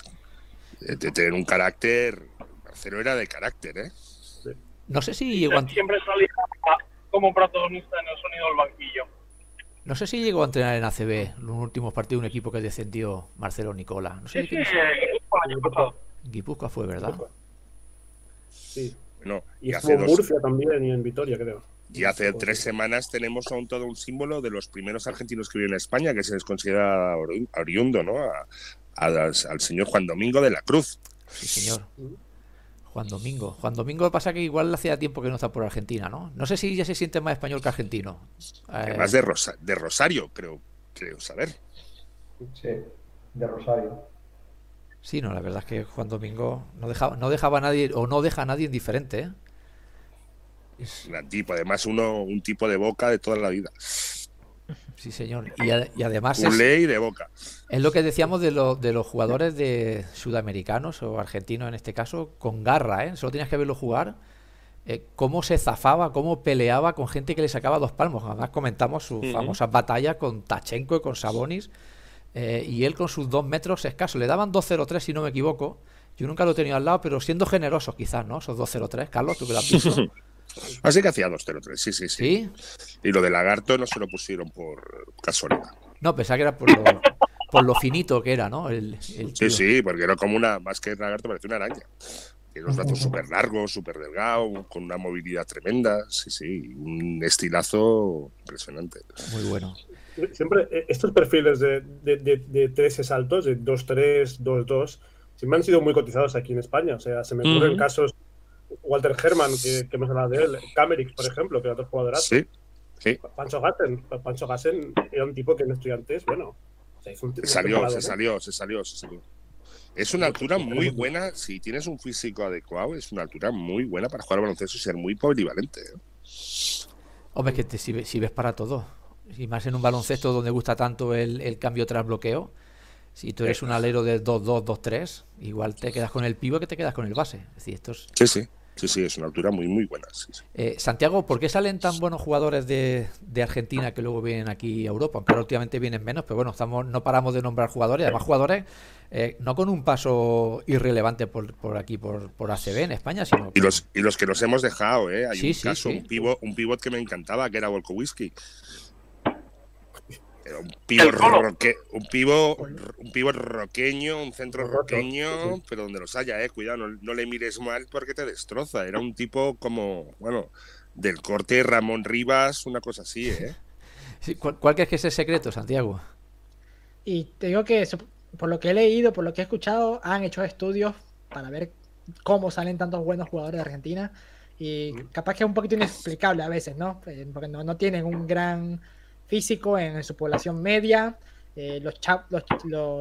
de tener un carácter. Marcelo era de carácter, ¿eh? No sé si llegó a... Siempre salía como protagonista en el sonido del banquillo. No sé si llegó a entrenar en ACB, los últimos partidos, un equipo que descendió Marcelo Nicola. No sé sí, sí, sí, Guipúzcoa fue, ¿verdad? Sí. y, hace en Murcia también y en Vitoria, creo. Y hace tres semanas tenemos aún todo un símbolo de los primeros argentinos que viven en España, que se les considera oriundo, ¿no? al, señor Juan Domingo de la Cruz. Sí, señor. Juan Domingo. Juan Domingo pasa que igual hacía tiempo que no está por Argentina, ¿no? No sé si ya se siente más español que argentino. Además de, de Rosario, creo, creo saber. Sí, de Rosario. Sí, no, la verdad es que Juan Domingo no dejaba, no dejaba a nadie, o no deja a nadie indiferente, ¿eh? Un tipo, además uno, un tipo de boca de toda la vida. Sí, señor. Y, además. Es, ley de boca. Es lo que decíamos de, de los jugadores de sudamericanos o argentinos en este caso, con garra, ¿eh? Solo tenías que verlo jugar. Eh, cómo se zafaba, cómo peleaba con gente que le sacaba dos palmos. Además, comentamos sus famosas batallas con Tachenko y con Sabonis. Eh, y él con sus dos metros escasos. Le daban 2-0-3, si no me equivoco. Yo nunca lo he tenido al lado, pero siendo generosos, quizás, ¿no? Esos 2-0-3. Carlos, tú que lo has visto. Así que hacía 2-0-3, sí, sí, sí, Y lo de Lagarto no se lo pusieron por casualidad. No, pensaba que era por lo, por lo finito que era, ¿no? El, sí, sí, porque era como una, más que Lagarto, parecía una araña. Tiene los brazos súper largos, súper delgados, con una movilidad tremenda, sí, sí, un estilazo impresionante. Muy bueno. Siempre, eh, estos perfiles de, de, de, de tres saltos, de 2-3, 2-2, siempre han sido muy cotizados aquí en España. O sea, se me ocurren casos Walter Herman, que, que hemos hablado de él, Camerix, por ejemplo, que era otro jugador. Sí, sí. Pancho Gassen, Pancho Gassen era un tipo que en estudiantes, bueno, se, salió, se salió, se salió, se salió. Es una altura muy buena, si tienes un físico adecuado, es una altura muy buena para jugar al baloncesto y ser muy polivalente. ¿eh? Hombre, que te, si, ves para todo, y más en un baloncesto donde gusta tanto el, el cambio tras bloqueo, si tú eres un alero de 2-2, 2-3, igual te quedas con el pivo que te quedas con el base. Es decir, estos... Sí, sí. Sí, sí, es una altura muy, muy buena. Eh, Santiago, ¿por qué salen tan buenos jugadores de, Argentina que luego vienen aquí a Europa? Aunque ahora últimamente vienen menos, pero bueno, estamos, no paramos de nombrar jugadores, además jugadores eh, no con un paso irrelevante por, por aquí, por, por ACB en España, sino... Y los, y los que nos hemos dejado, ¿eh? Hay un caso, Un, pivot, un pivot que me encantaba, que era Volkowski un pivo, roque, un pivo, un pivo roqueño, un centro roqueño, pero donde los haya, eh, cuidado, no, le mires mal porque te destroza. Era un tipo como, bueno, del corte Ramón Rivas, una cosa así, ¿eh? ¿cuál, ¿Cuál crees que es el secreto, Santiago? Y te digo que, por lo que he leído, por lo que he escuchado, han hecho estudios para ver cómo salen tantos buenos jugadores de Argentina. Y capaz que es un poquito inexplicable a veces, ¿no? Eh, porque no, no tienen un gran físico en, su población media. Eh, los, los,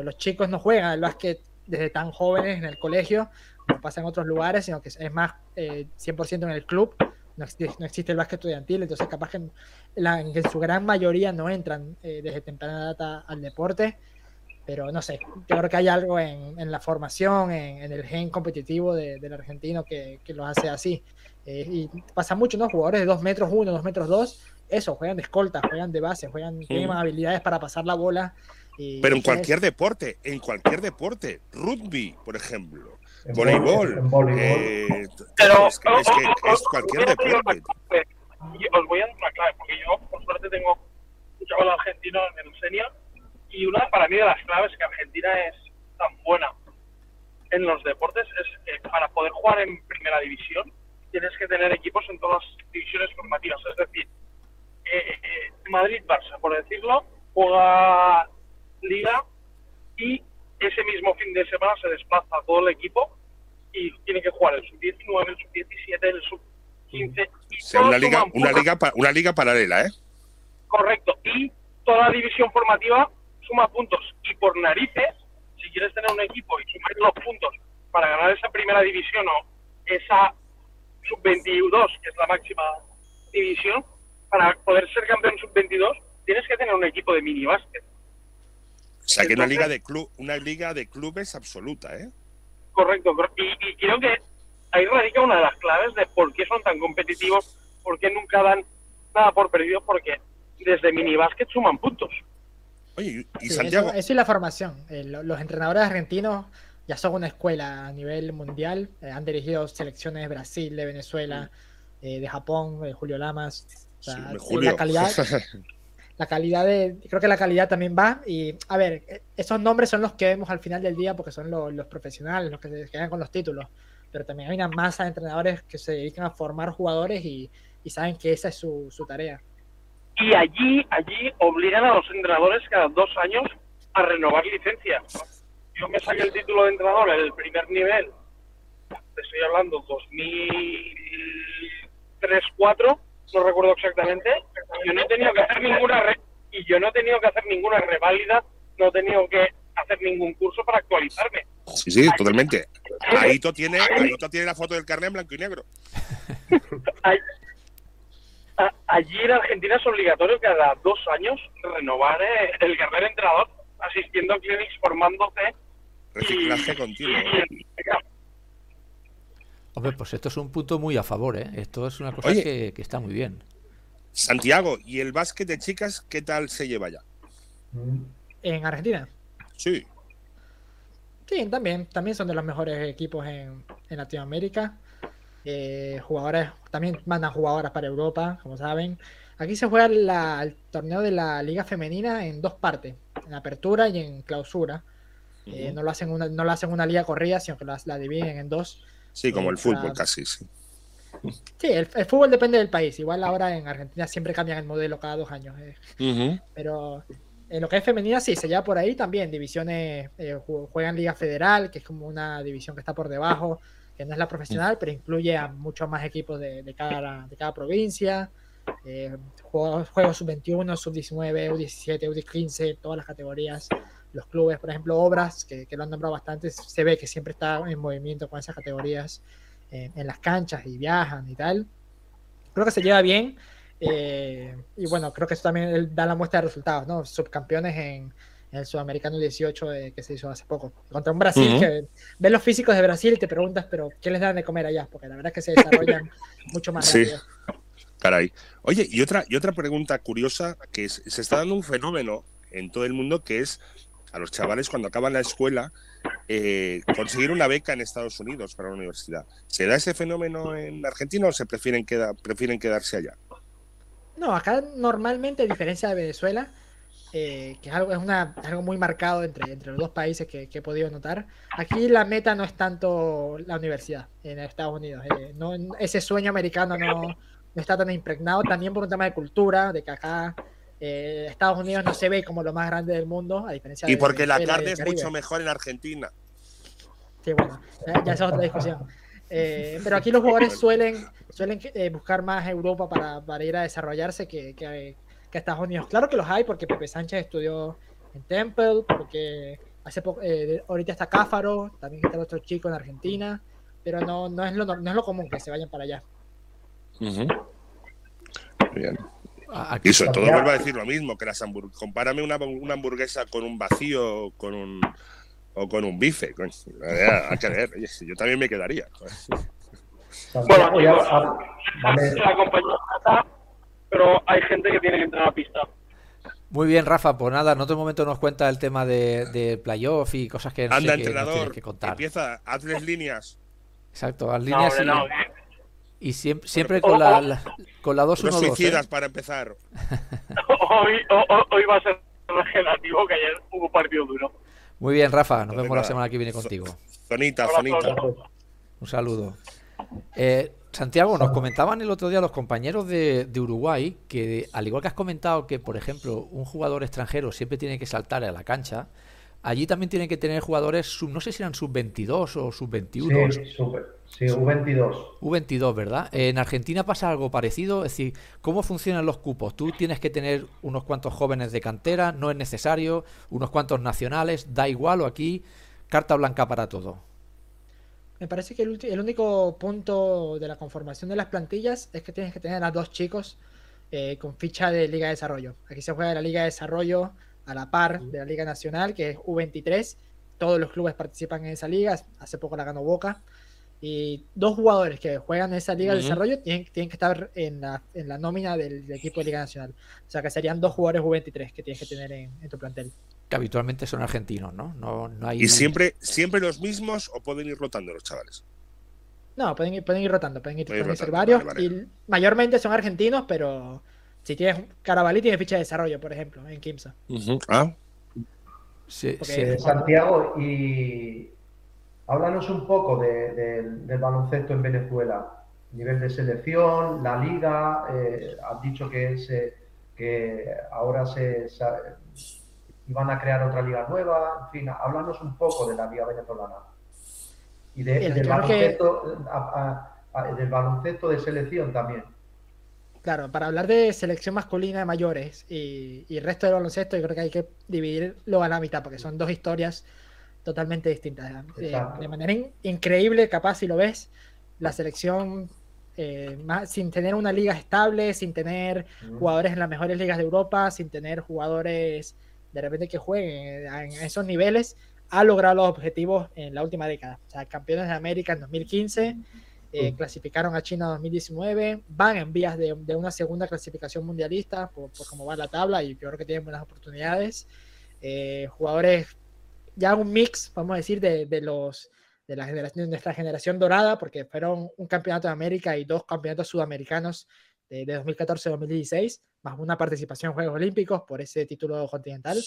los, chicos no juegan al básquet desde tan jóvenes en el colegio, como pasa en otros lugares, sino que es más eh, 100% en el club. No no existe, el básquet estudiantil, entonces capaz que en, en su gran mayoría no entran eh, desde temprana data al deporte. Pero no sé, yo creo que hay algo en, en la formación, en, en, el gen competitivo de, del argentino que, que, lo hace así. Eh, y pasa mucho, ¿no? Jugadores de 2 metros 1, 2 metros 2, eso, juegan de escolta, juegan de base, juegan, tienen habilidades para pasar la bola Pero en cualquier deporte, en cualquier deporte, rugby, por ejemplo, voleibol, eh, pero es, que, es, cualquier deporte. Os voy a dar una clave, porque yo, por suerte, tengo un chaval argentino en el senior, y una para mí de las claves que Argentina es tan buena en los deportes es que para poder jugar en primera división tienes que tener equipos en todas las divisiones formativas. Es decir, eh, Madrid-Barça, por decirlo, juega liga y ese mismo fin de semana se desplaza todo el equipo y tiene que jugar el sub-19, el sub-17, el sub-15. sea, una liga, una, liga, una liga paralela, ¿eh? Correcto. Y toda la división formativa suma puntos. Y por narices, si quieres tener un equipo y sumar los puntos para ganar esa primera división o esa sub-22, que es la máxima división, para poder ser campeón sub-22, tienes que tener un equipo de mini básquet. O sea, que una liga de club, una liga de clubes absoluta, ¿eh? Correcto, y, creo que ahí radica una de las claves de por qué son tan competitivos, por qué nunca dan nada por perdido, porque desde mini básquet suman puntos. Oye, y Santiago. Eso, es la formación. Eh, los entrenadores argentinos ya son una escuela a nivel mundial. Eh, han dirigido selecciones de Brasil, de Venezuela, eh, de Japón, de Julio Lamas. La calidad, la calidad de, creo que la calidad también va. Y a ver, esos nombres son los que vemos al final del día porque son los, profesionales, los que se quedan con los títulos. Pero también hay una masa de entrenadores que se dedican a formar jugadores y, saben que esa es su, tarea. Y allí, allí obligan a los entrenadores cada dos años a renovar licencias. Yo me saqué el título de entrenador en el primer nivel, te estoy hablando 2003-4 no recuerdo exactamente, yo no he tenido que hacer ninguna y yo no he tenido que hacer ninguna reválida, no he tenido que hacer ningún curso para actualizarme. Sí, sí, totalmente. Ahí tiene, tiene la foto del carnet en blanco y negro. Allí en Argentina es obligatorio cada dos años renovar eh, el carnet de entrenador, asistiendo a clinics, formándose. Reciclaje continuo. Hombre, pues esto es un punto muy a favor, ¿eh? Esto es una cosa que, está muy bien. Santiago, ¿y el básquet de chicas qué tal se lleva ya? ¿En Argentina? Sí. Sí, también, también son de los mejores equipos en, Latinoamérica. Eh, jugadores, también mandan jugadoras para Europa, como saben. Aquí se juega el torneo de la Liga Femenina en dos partes, en apertura y en clausura. Eh, no, lo hacen una, no lo hacen una liga corrida, sino que la dividen en dos. Sí, como el fútbol casi, sí. Sí, el, fútbol depende del país. Igual ahora en Argentina siempre cambian el modelo cada dos años. Eh. Pero en lo que es femenina sí, se lleva por ahí también. Divisiones, eh, juegan Liga Federal, que es como una división que está por debajo, que no es la profesional, pero incluye a muchos más equipos de, cada, de cada provincia. Eh, juegos, juegos sub-21, sub-19, U17, U15, todas las categorías los clubes, por ejemplo, Obras, que, lo han nombrado bastante, se ve que siempre está en movimiento con esas categorías eh, en las canchas y viajan y tal. Creo que se lleva bien. Eh, y bueno, creo que eso también da la muestra de resultados, ¿no? Subcampeones en, el Sudamericano 18 eh, que se hizo hace poco. Contra un Brasil que ves los físicos de Brasil y te preguntas, pero ¿qué les dan de comer allá? Porque la verdad es que se desarrollan mucho más rápido. Caray. Oye, y otra, y otra pregunta curiosa, que se está dando un fenómeno en todo el mundo que es a los chavales cuando acaban la escuela eh, conseguir una beca en Estados Unidos para la universidad. ¿Se da ese fenómeno en Argentina o se prefieren, prefieren quedarse allá? No, acá normalmente, a diferencia de Venezuela, eh, que es algo, es una, algo muy marcado entre, entre los dos países que, he podido notar, aquí la meta no es tanto la universidad en Estados Unidos. Eh, no, ese sueño americano no, no está tan impregnado, también por un tema de cultura, de que acá eh, Estados Unidos no se ve como lo más grande del mundo, a diferencia Y porque la carne es mucho mejor en Argentina. Sí, bueno, ya, esa es otra discusión. Eh, pero aquí los jugadores suelen, suelen eh, buscar más Europa para, para, ir a desarrollarse que, que, Estados Unidos. Claro que los hay, porque Pepe Sánchez estudió en Temple, porque hace poco, ahorita está Cáfaro, también está otro chico en Argentina, pero no, no, es lo, no es lo común que se vayan para allá. Bien. Y sobre todo vuelvo a decir lo mismo, que las hamburguesas, compárame una, una, hamburguesa con un vacío con un, o con un bife. a que ver, yo también me quedaría. Bueno, la compañía pero hay gente que tiene que entrar a la pista. Muy bien, Rafa, pues nada, en otro momento nos cuenta el tema de, playoff y cosas que, Anda, entrenador, que, contar. Empieza, haz tres líneas. Exacto, haz líneas y, y, siempre, siempre con, la, con la 2 1 2 ¿eh? para empezar. hoy, hoy, va a ser relativo que ayer hubo partido duro. Muy bien, Rafa, nos vemos la semana que viene contigo. Zonita, zonita. Un saludo. Eh, Santiago, nos comentaban el otro día los compañeros de, Uruguay que, al igual que has comentado que, por ejemplo, un jugador extranjero siempre tiene que saltar a la cancha, allí también tienen que tener jugadores, sub, no sé si eran sub-22 o sub-21. Sí, sí, U22. U22, ¿verdad? En Argentina pasa algo parecido, es decir, ¿cómo funcionan los cupos? Tú tienes que tener unos cuantos jóvenes de cantera, no es necesario, unos cuantos nacionales, da igual o aquí, carta blanca para todo. Me parece que el, único punto de la conformación de las plantillas es que tienes que tener a dos chicos eh, con ficha de Liga de Desarrollo. Aquí se juega la Liga de Desarrollo a la par de la Liga Nacional, que es U23. Todos los clubes participan en esa liga. Hace poco la ganó Boca. Y dos jugadores que juegan en esa Liga de Desarrollo tienen, tienen, que estar en la, en la nómina del, equipo de Liga Nacional. O sea que serían dos jugadores U23 que tienes que tener en tu plantel que habitualmente son argentinos, ¿no? no, no hay... ¿Y siempre, siempre los mismos o pueden ir rotando los chavales? No, pueden ir, pueden ir rotando, pueden ir, pueden ser varios. Y mayormente son argentinos, pero si tienes Carabalí, tiene ficha de desarrollo, por ejemplo, en Kimsa. Ah. Sí, Santiago, y háblanos un poco del baloncesto en Venezuela. Nivel de selección, la liga, eh, has dicho que, se, que ahora se y van a crear otra liga nueva. En fin, háblanos un poco de la liga venezolana y del, baloncesto, de selección también. Claro, para hablar de selección masculina de mayores y, el resto del baloncesto, yo creo que hay que dividirlo a la mitad, porque son dos historias totalmente distintas. Eh, de manera increíble, capaz si lo ves, la selección eh, sin tener una liga estable, sin tener jugadores en las mejores ligas de Europa, sin tener jugadores de repente que jueguen en esos niveles, ha logrado los objetivos en la última década. O sea, campeones de América en 2015, eh, clasificaron a China en 2019, van en vías de, una segunda clasificación mundialista por, cómo va la tabla y yo creo que tienen buenas oportunidades. Eh, jugadores, ya un mix, vamos a decir, de, los de la generación de nuestra generación dorada, porque fueron un campeonato de América y dos campeonatos sudamericanos de, 2014-2016, más una participación en Juegos Olímpicos por ese título continental.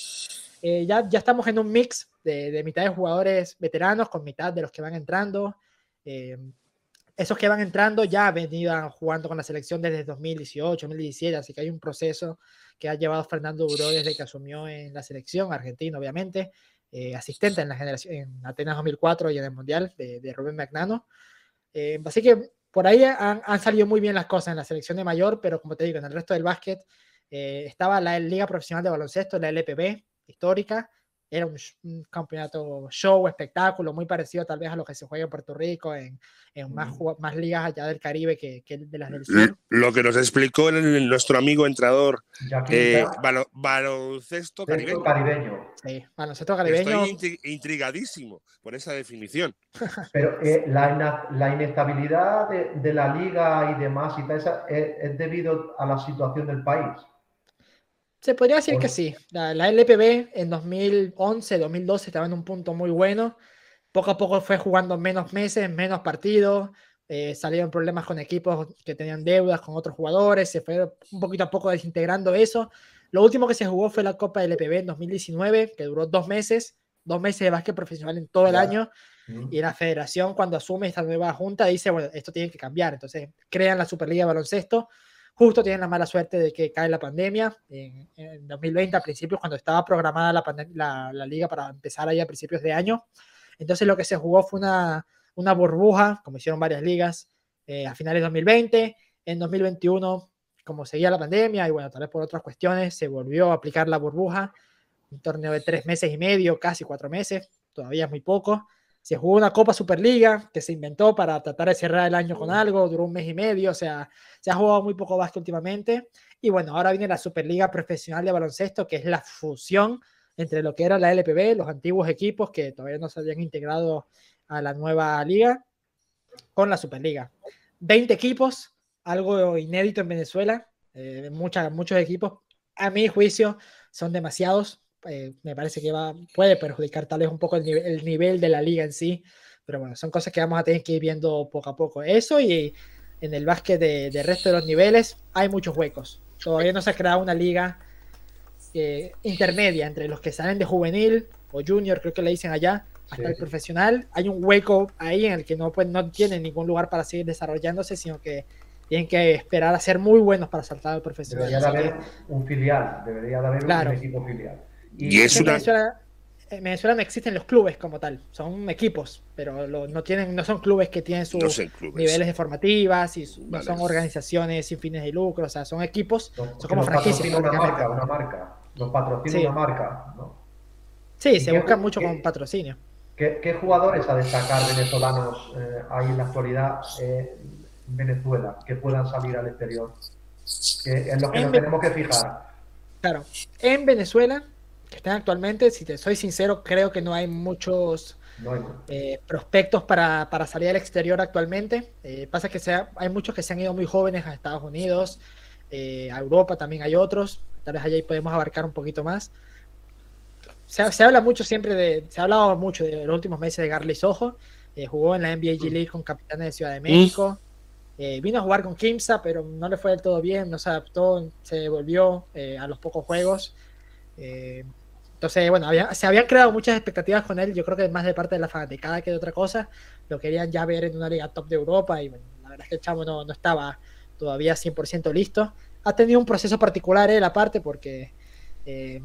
Eh, ya, ya estamos en un mix de, de, mitad de jugadores veteranos con mitad de los que van entrando. Eh, esos que van entrando ya venían jugando con la selección desde 2018, 2017, así que hay un proceso que ha llevado Fernando Duró desde que asumió en la selección, argentina obviamente, eh, asistente en la generación en Atenas 2004 y en el Mundial de, de Rubén Magnano. así que por ahí han, salido muy bien las cosas en la selección de mayor, pero como te digo, en el resto del básquet eh, estaba la Liga Profesional de Baloncesto, la LPB, histórica, era un, campeonato show, espectáculo, muy parecido tal vez a lo que se juega en Puerto Rico, en, más, más ligas allá del Caribe que, de las del sur. Lo que nos explicó nuestro amigo entrador, eh, baloncesto caribeño. Sí, baloncesto caribeño. Estoy intrigadísimo por esa definición. Pero eh, la, la, inestabilidad de, la liga y demás y es debido a la situación del país. Se podría decir que sí. La, LPB en 2011, 2012 estaba en un punto muy bueno. Poco a poco fue jugando menos meses, menos partidos. Eh, salieron problemas con equipos que tenían deudas con otros jugadores. Se fue un poquito a poco desintegrando eso. Lo último que se jugó fue la Copa LPB en 2019, que duró dos meses. Dos meses de básquet profesional en todo el año. Y la federación, cuando asume esta nueva junta, dice: Bueno, esto tiene que cambiar. Entonces, crean la Superliga de Baloncesto Justo tienen la mala suerte de que cae la pandemia en, 2020, a principios, cuando estaba programada la, la, liga para empezar ahí a principios de año. Entonces lo que se jugó fue una, una burbuja, como hicieron varias ligas, eh, a finales de 2020. En 2021, como seguía la pandemia y bueno, tal vez por otras cuestiones, se volvió a aplicar la burbuja. Un torneo de tres meses y medio, casi cuatro meses, todavía es muy poco. Se jugó una Copa Superliga que se inventó para tratar de cerrar el año con algo, duró un mes y medio, o sea, se ha jugado muy poco básquet últimamente. Y bueno, ahora viene la Superliga Profesional de Baloncesto, que es la fusión entre lo que era la LPB, los antiguos equipos que todavía no se habían integrado a la nueva liga, con la Superliga. 20 equipos, algo inédito en Venezuela, eh, muchos equipos, a mi juicio, son demasiados. Eh, me parece que va, puede perjudicar tal vez un poco el nivel, el nivel de la liga en sí, pero bueno, son cosas que vamos a tener que ir viendo poco a poco. Eso y en el básquet de, de resto de los niveles hay muchos huecos. Todavía no se ha creado una liga eh, intermedia entre los que salen de juvenil o junior, creo que le dicen allá, hasta el profesional. Hay un hueco ahí en el que no, pues, no tienen ningún lugar para seguir desarrollándose, sino que tienen que esperar a ser muy buenos para saltar al profesional. Debería de haber un filial, debería de haber un equipo filial. Y, es una... en Venezuela no existen los clubes como tal, son equipos, pero no tienen, no son clubes que tienen sus niveles de formativas y no son organizaciones sin fines de lucro, o sea, son equipos, son como franquicias. Una marca, una marca, los patrocina una marca, ¿no? Sí, se busca mucho con patrocinio. ¿qué, jugadores a destacar venezolanos eh, hay en la actualidad en Venezuela que puedan salir al exterior? Que, en los que nos tenemos que fijar. Claro, en Venezuela que están actualmente, si te soy sincero, creo que no hay muchos eh, prospectos para, salir al exterior actualmente. Eh, pasa que sea, hay muchos que se han ido muy jóvenes a Estados Unidos, eh, a Europa también hay otros, tal vez allí podemos abarcar un poquito más. Se, habla mucho siempre de, se ha hablado mucho de los últimos meses de Garley Sojo, jugó en la NBA G League con Capitanes de Ciudad de México. vino a jugar con Kimsa, pero no le fue del todo bien, no se adaptó, se volvió a los pocos juegos. Entonces, bueno, se habían creado muchas expectativas con él, yo creo que más de parte de la fanaticada que de otra cosa. Lo querían ya ver en una liga top de Europa y bueno, la verdad es que el chavo no, estaba todavía 100% listo. Ha tenido un proceso particular él aparte porque eh,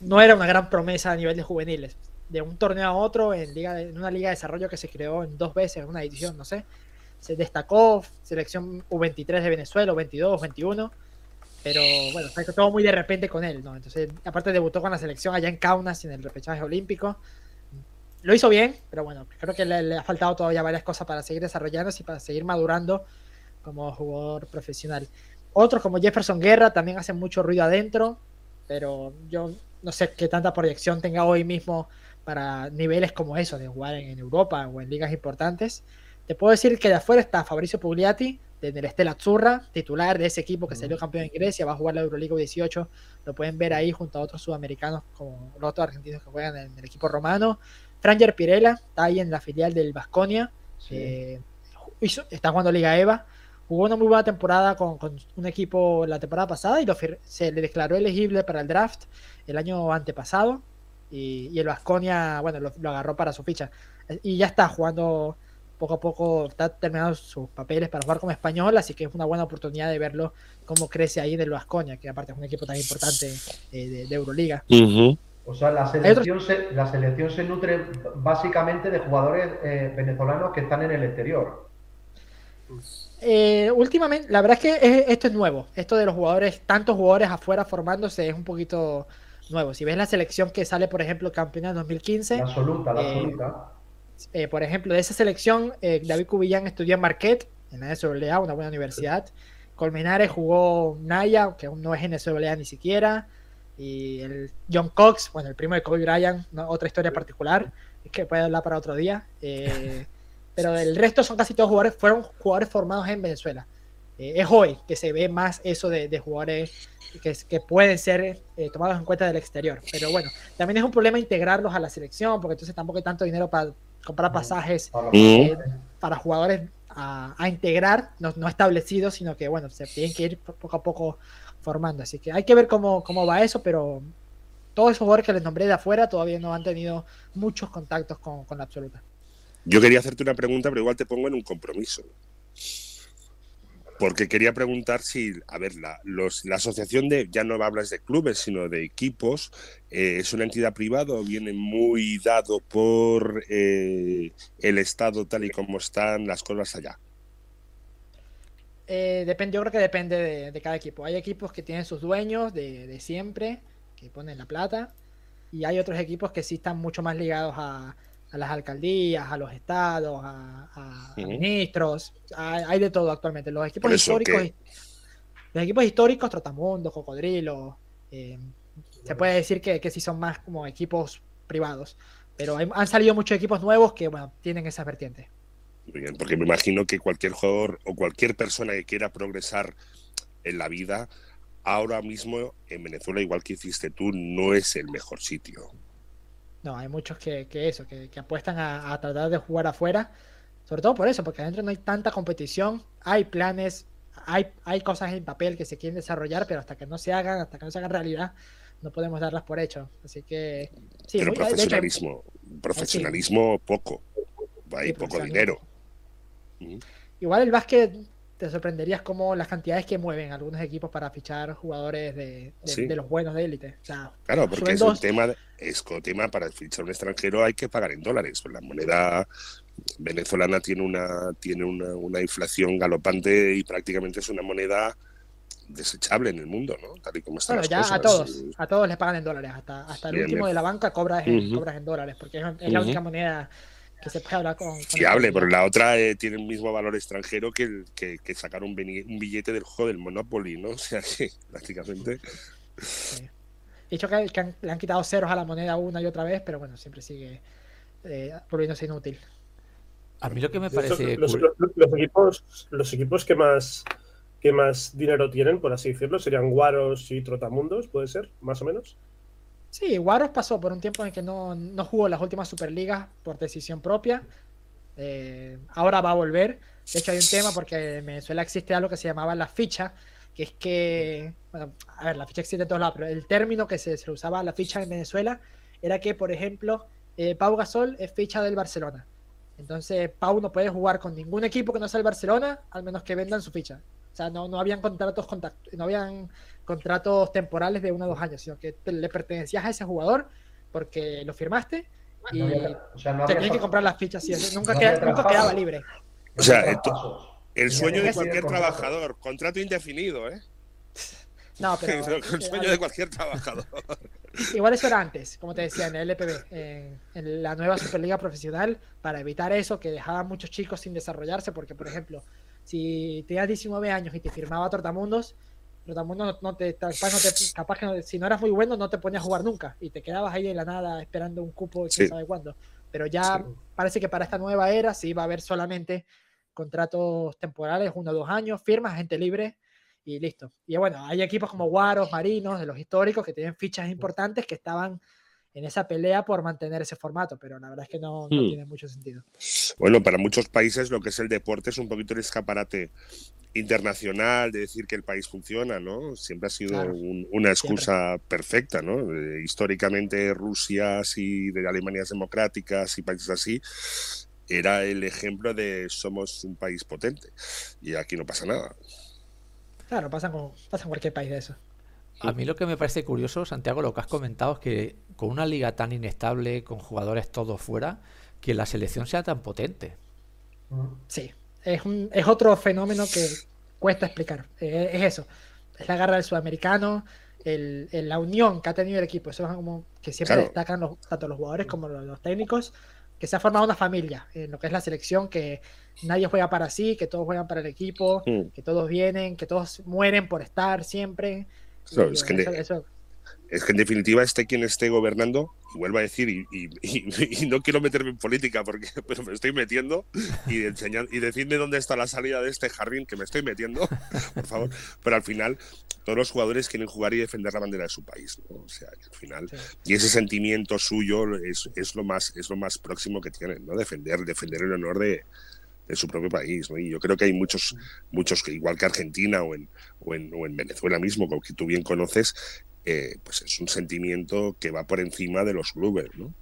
no era una gran promesa a nivel de juveniles. De un torneo a otro, en, liga en una liga de desarrollo que se creó en dos veces, en una edición, no sé. Se destacó selección U23 de Venezuela, U22, U21 pero bueno, fue todo muy de repente con él, ¿no? Entonces, aparte debutó con la selección allá en Kaunas en el repechaje olímpico. Lo hizo bien, pero bueno, creo que le, ha faltado todavía varias cosas para seguir desarrollándose y para seguir madurando como jugador profesional. Otros como Jefferson Guerra también hacen mucho ruido adentro, pero yo no sé qué tanta proyección tenga hoy mismo para niveles como eso, de jugar en, Europa o en ligas importantes. Te puedo decir que de afuera está Fabricio Pugliati, del Estela Azzurra, titular de ese equipo que salió campeón en Grecia, va a jugar la Euroliga 18, lo pueden ver ahí junto a otros sudamericanos como los otros argentinos que juegan en el equipo romano. Franger Pirela está ahí en la filial del Vasconia, eh, está jugando Liga EVA, jugó una muy buena temporada con, un equipo la temporada pasada y se le declaró elegible para el draft el año antepasado. Y, el Vasconia, bueno, lo, lo agarró para su ficha. Y ya está jugando poco a poco está terminando sus papeles para jugar como español, así que es una buena oportunidad de verlo cómo crece ahí del Vascoña, que aparte es un equipo tan importante eh, de, Euroliga. O sea, la selección, se, la selección se nutre básicamente de jugadores eh, venezolanos que están en el exterior. Eh, últimamente, la verdad es que esto es nuevo. Esto de los jugadores, tantos jugadores afuera formándose es un poquito nuevo. Si ves la selección que sale, por ejemplo, campeona en 2015. La absoluta, la absoluta eh, por ejemplo, de esa selección, eh, David Cubillán estudió en Marquette, en la NSWA, una buena universidad. Colmenares jugó Naya, que aún no es NSWA ni siquiera. Y el John Cox, bueno, el primo de Kobe Bryant, otra historia particular, que puede hablar para otro día. Eh, pero el resto son casi todos jugadores, fueron jugadores formados en Venezuela. es hoy que se ve más eso de, jugadores que, que, pueden ser tomados en cuenta del exterior. Pero bueno, también es un problema integrarlos a la selección, porque entonces tampoco hay tanto dinero para comprar pasajes eh, para jugadores a, integrar, no, establecidos, sino que bueno, se tienen que ir poco a poco formando. Así que hay que ver cómo, cómo va eso, pero todos esos jugadores que les nombré de afuera todavía no han tenido muchos contactos con, con la absoluta. Yo quería hacerte una pregunta, pero igual te pongo en un compromiso. Porque quería preguntar si, a ver, la, la asociación de, ya no hablas de clubes, sino de equipos, eh, ¿es una entidad privada o viene muy dado por eh, el Estado tal y como están las cosas allá? Eh, depende, yo creo que depende de, cada equipo. Hay equipos que tienen sus dueños de siempre, que ponen la plata, y hay otros equipos que sí están mucho más ligados a, a las alcaldías, a los estados, a, ministros, hay, de todo actualmente. Los equipos históricos, los equipos históricos, Trotamundo, Cocodrilo, eh, se puede decir que, que sí son más como equipos privados, pero han salido muchos equipos nuevos que bueno, tienen esa vertiente. porque me imagino que cualquier jugador o cualquier persona que quiera progresar en la vida ahora mismo en Venezuela, igual que hiciste tú, no es el mejor sitio. No, hay muchos que, eso, que, apuestan a, tratar de jugar afuera, sobre todo por eso, porque adentro no hay tanta competición, hay planes, hay, hay cosas en papel que se quieren desarrollar, pero hasta que no se hagan, hasta que no se hagan realidad, no podemos darlas por hecho. Así que sí, pero profesionalismo, profesionalismo poco, hay poco dinero. Igual el básquet te sorprenderías como las cantidades que mueven algunos equipos para fichar jugadores de, los buenos de élite. claro, porque es un tema, es tema para fichar un extranjero hay que pagar en dólares. La moneda venezolana tiene una tiene una, inflación galopante y prácticamente es una moneda desechable en el mundo, ¿no? Tal y como está. Bueno, ya a todos, a todos les pagan en dólares, hasta, hasta el último de la banca cobras en, cobras en dólares, porque es, la única moneda que se puede hablar con. Fiable, pero la otra eh, tiene el mismo valor extranjero que, que, que sacar un, billete del juego del Monopoly, ¿no? O sea que prácticamente. Sí. Dicho que, que le han quitado ceros a la moneda una y otra vez, pero bueno, siempre sigue eh, volviéndose inútil. A mí lo que me parece. Los, equipos, los equipos que más que más dinero tienen, por así decirlo, serían Guaros y Trotamundos, puede ser, más o menos. Sí, Guaros pasó por un tiempo en que no, no jugó las últimas Superligas por decisión propia. Eh, ahora va a volver. De hecho, hay un tema porque en Venezuela existe algo que se llamaba la ficha, que es que, bueno, a ver, la ficha existe en todos lados, pero el término que se, se usaba la ficha en Venezuela era que, por ejemplo, eh, Pau Gasol es ficha del Barcelona. Entonces, Pau no puede jugar con ningún equipo que no sea el Barcelona, al menos que vendan su ficha. O sea, no, no habían contratos no habían contratos temporales de uno o dos años, sino que le pertenecías a ese jugador porque lo firmaste y tenías que comprar las fichas. Y nunca, quedaba libre. O sea, el sueño de cualquier trabajador, contrato indefinido, ¿eh? No, pero. el sueño de cualquier trabajador. Igual eso era antes, como te decía, en el LPB, en, la nueva Superliga Profesional, para evitar eso, que dejaba a muchos chicos sin desarrollarse, porque, por ejemplo, si tenías 19 años y te firmaba Tortamundos, Tortamundos no, te, capaz, que si no eras muy bueno no te ponías a jugar nunca y te quedabas ahí en la nada esperando un cupo quién sabe cuándo. Pero ya parece que para esta nueva era sí va a haber solamente contratos temporales, uno o dos años, firmas, gente libre y listo. Y bueno, hay equipos como Guaros, Marinos, de los históricos, que tienen fichas importantes que estaban en esa pelea por mantener ese formato, pero la verdad es que no, hmm. tiene mucho sentido. Bueno, para muchos países lo que es el deporte es un poquito el escaparate internacional de decir que el país funciona, ¿no? Siempre ha sido una excusa perfecta, ¿no? Eh, históricamente Rusia, así, de Alemanias democráticas y países así, era el ejemplo de somos un país potente y aquí no pasa nada. Claro, pasa, con, pasa en cualquier país de eso. A mí lo que me parece curioso, Santiago, lo que has comentado es que con una liga tan inestable, con jugadores todos fuera, que la selección sea tan potente. Sí, es, un, es otro fenómeno que cuesta explicar. Eh, es eso, es la garra del sudamericano, el, la unión que ha tenido el equipo. Eso es como que siempre destacan los, tanto los jugadores como los, técnicos, que se ha formado una familia en lo que es la selección, que nadie juega para sí, que todos juegan para el equipo, mm. que todos vienen, que todos mueren por estar siempre es, que en definitiva esté quien esté gobernando, y vuelvo a decir, y, no quiero meterme en política, porque, pero me estoy metiendo, y, enseñar, y decidme dónde está la salida de este jardín que me estoy metiendo, por favor. Pero al final, todos los jugadores quieren jugar y defender la bandera de su país, O sea, al final, y ese sentimiento suyo es, es, lo más, es lo más próximo que tienen, ¿no? Defender, defender el honor de, de su propio país. ¿no? Y yo creo que hay muchos, muchos que igual que Argentina o en, o en, o en Venezuela mismo, como que tú bien conoces, eh, pues es un sentimiento que va por encima de los clubes, ¿no?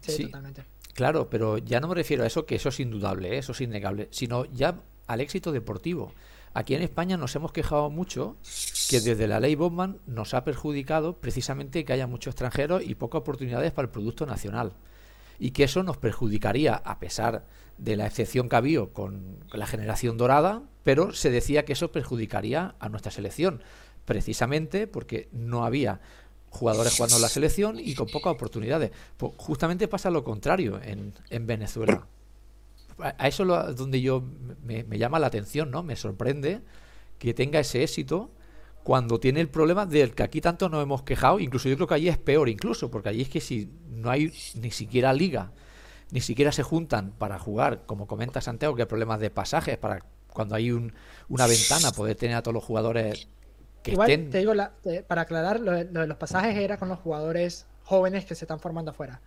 Sí, totalmente. Claro, pero ya no me refiero a eso, que eso es indudable, ¿eh? eso es innegable, sino ya al éxito deportivo. Aquí en España nos hemos quejado mucho que desde la ley Bowman nos ha perjudicado precisamente que haya muchos extranjeros y pocas oportunidades para el producto nacional. Y que eso nos perjudicaría, a pesar de la excepción que había con la generación dorada, pero se decía que eso perjudicaría a nuestra selección, precisamente porque no había jugadores jugando en la selección y con pocas oportunidades. Pues justamente pasa lo contrario en, en Venezuela. A eso es donde yo me, me, llama la atención, ¿no? Me sorprende que tenga ese éxito cuando tiene el problema del que aquí tanto nos hemos quejado, incluso yo creo que allí es peor incluso, porque allí es que si no hay ni siquiera liga ni siquiera se juntan para jugar, como comenta Santiago, que hay problemas de pasajes para cuando hay una ventana poder tener a todos los jugadores igual te digo, para aclarar, lo de, los pasajes era con los jugadores jóvenes que se están formando afuera.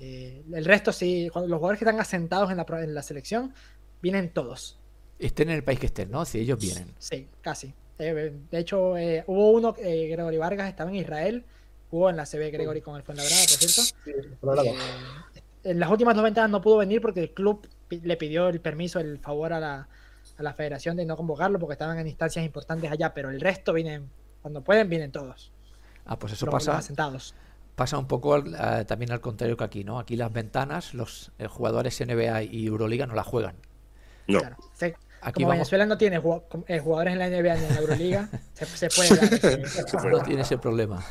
Eh, el resto sí, cuando los jugadores que están asentados en la, en la selección, vienen todos. Estén en el país que estén, ¿no? Si ellos vienen. Sí, casi. Eh, de hecho, eh, hubo uno, Gregory Vargas estaba en Israel, jugó en la CB Gregory con el Fuenlabrada, por cierto. en las últimas dos ventanas no pudo venir porque el club le pidió el permiso, el favor a la, a la federación de no convocarlo porque estaban en instancias importantes allá, pero el resto vienen, cuando pueden, vienen todos. Ah, pues eso pasa. Sentados. Pasa un poco también al contrario que aquí, ¿no? Aquí las ventanas, los eh, jugadores NBA y Euroliga no la juegan. No. Aquí Como Venezuela no tiene eh, jugadores en la NBA ni en la Euroliga, se, puede dar. no tiene ese problema.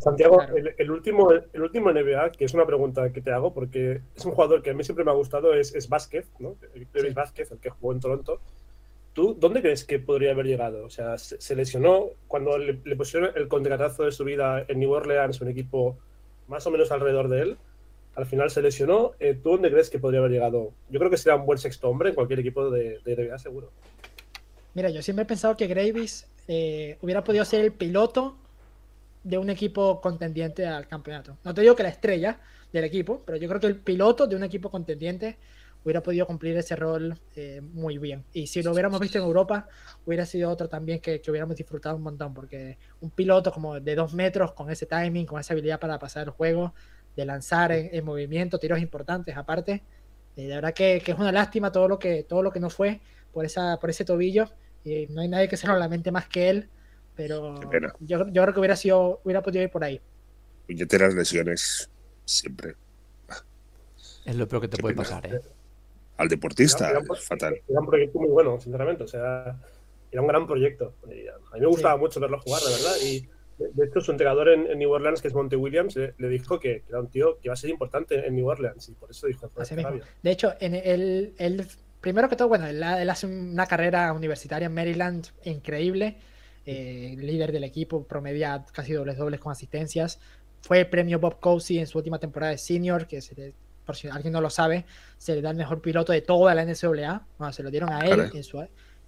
Santiago, el, último, el último NBA, que es una pregunta que te hago, porque es un jugador que a mí siempre me ha gustado, es, es Vázquez, ¿no? David Vázquez, el que jugó en Toronto. ¿Tú dónde crees que podría haber llegado? O sea, se, lesionó cuando le, pusieron el contratazo de su vida en New Orleans, un equipo más o menos alrededor de él. Al final se lesionó. Eh, ¿Tú dónde crees que podría haber llegado? Yo creo que sería un buen sexto hombre en cualquier equipo de, de NBA, seguro. Mira, yo siempre he pensado que Gravis eh, hubiera podido ser el piloto de un equipo contendiente al campeonato. No te digo que la estrella del equipo, pero yo creo que el piloto de un equipo contendiente hubiera podido cumplir ese rol eh, muy bien. Y si lo hubiéramos visto en Europa, hubiera sido otro también que, hubiéramos disfrutado un montón, porque un piloto como de dos metros, con ese timing, con esa habilidad para pasar el juego, de lanzar en, movimiento, tiros importantes aparte, eh, de verdad que, es una lástima todo lo que, todo lo que no fue por, esa, por ese tobillo. Y no hay nadie que se lo lamente más que él pero yo, yo, creo que hubiera sido, hubiera podido ir por ahí. Puñeteras lesiones siempre. Es lo peor que te puede pasar, ¿eh? Al deportista, es fatal. Era un proyecto muy bueno, sinceramente. O sea, era un gran proyecto. A mí me gustaba mucho verlo jugar, la verdad. Y de hecho, su entrenador en, New Orleans, que es Monte Williams, le, dijo que, era un tío que iba a ser importante en New Orleans. Y por eso dijo. De hecho, en el, el, primero que todo, bueno, él, él hace una carrera universitaria en Maryland increíble eh, líder del equipo, promedia casi dobles dobles con asistencias. Fue premio Bob Cousy en su última temporada de senior, que por si alguien no lo sabe, se le da el mejor piloto de toda la NCAA. Bueno, se lo dieron a él en su,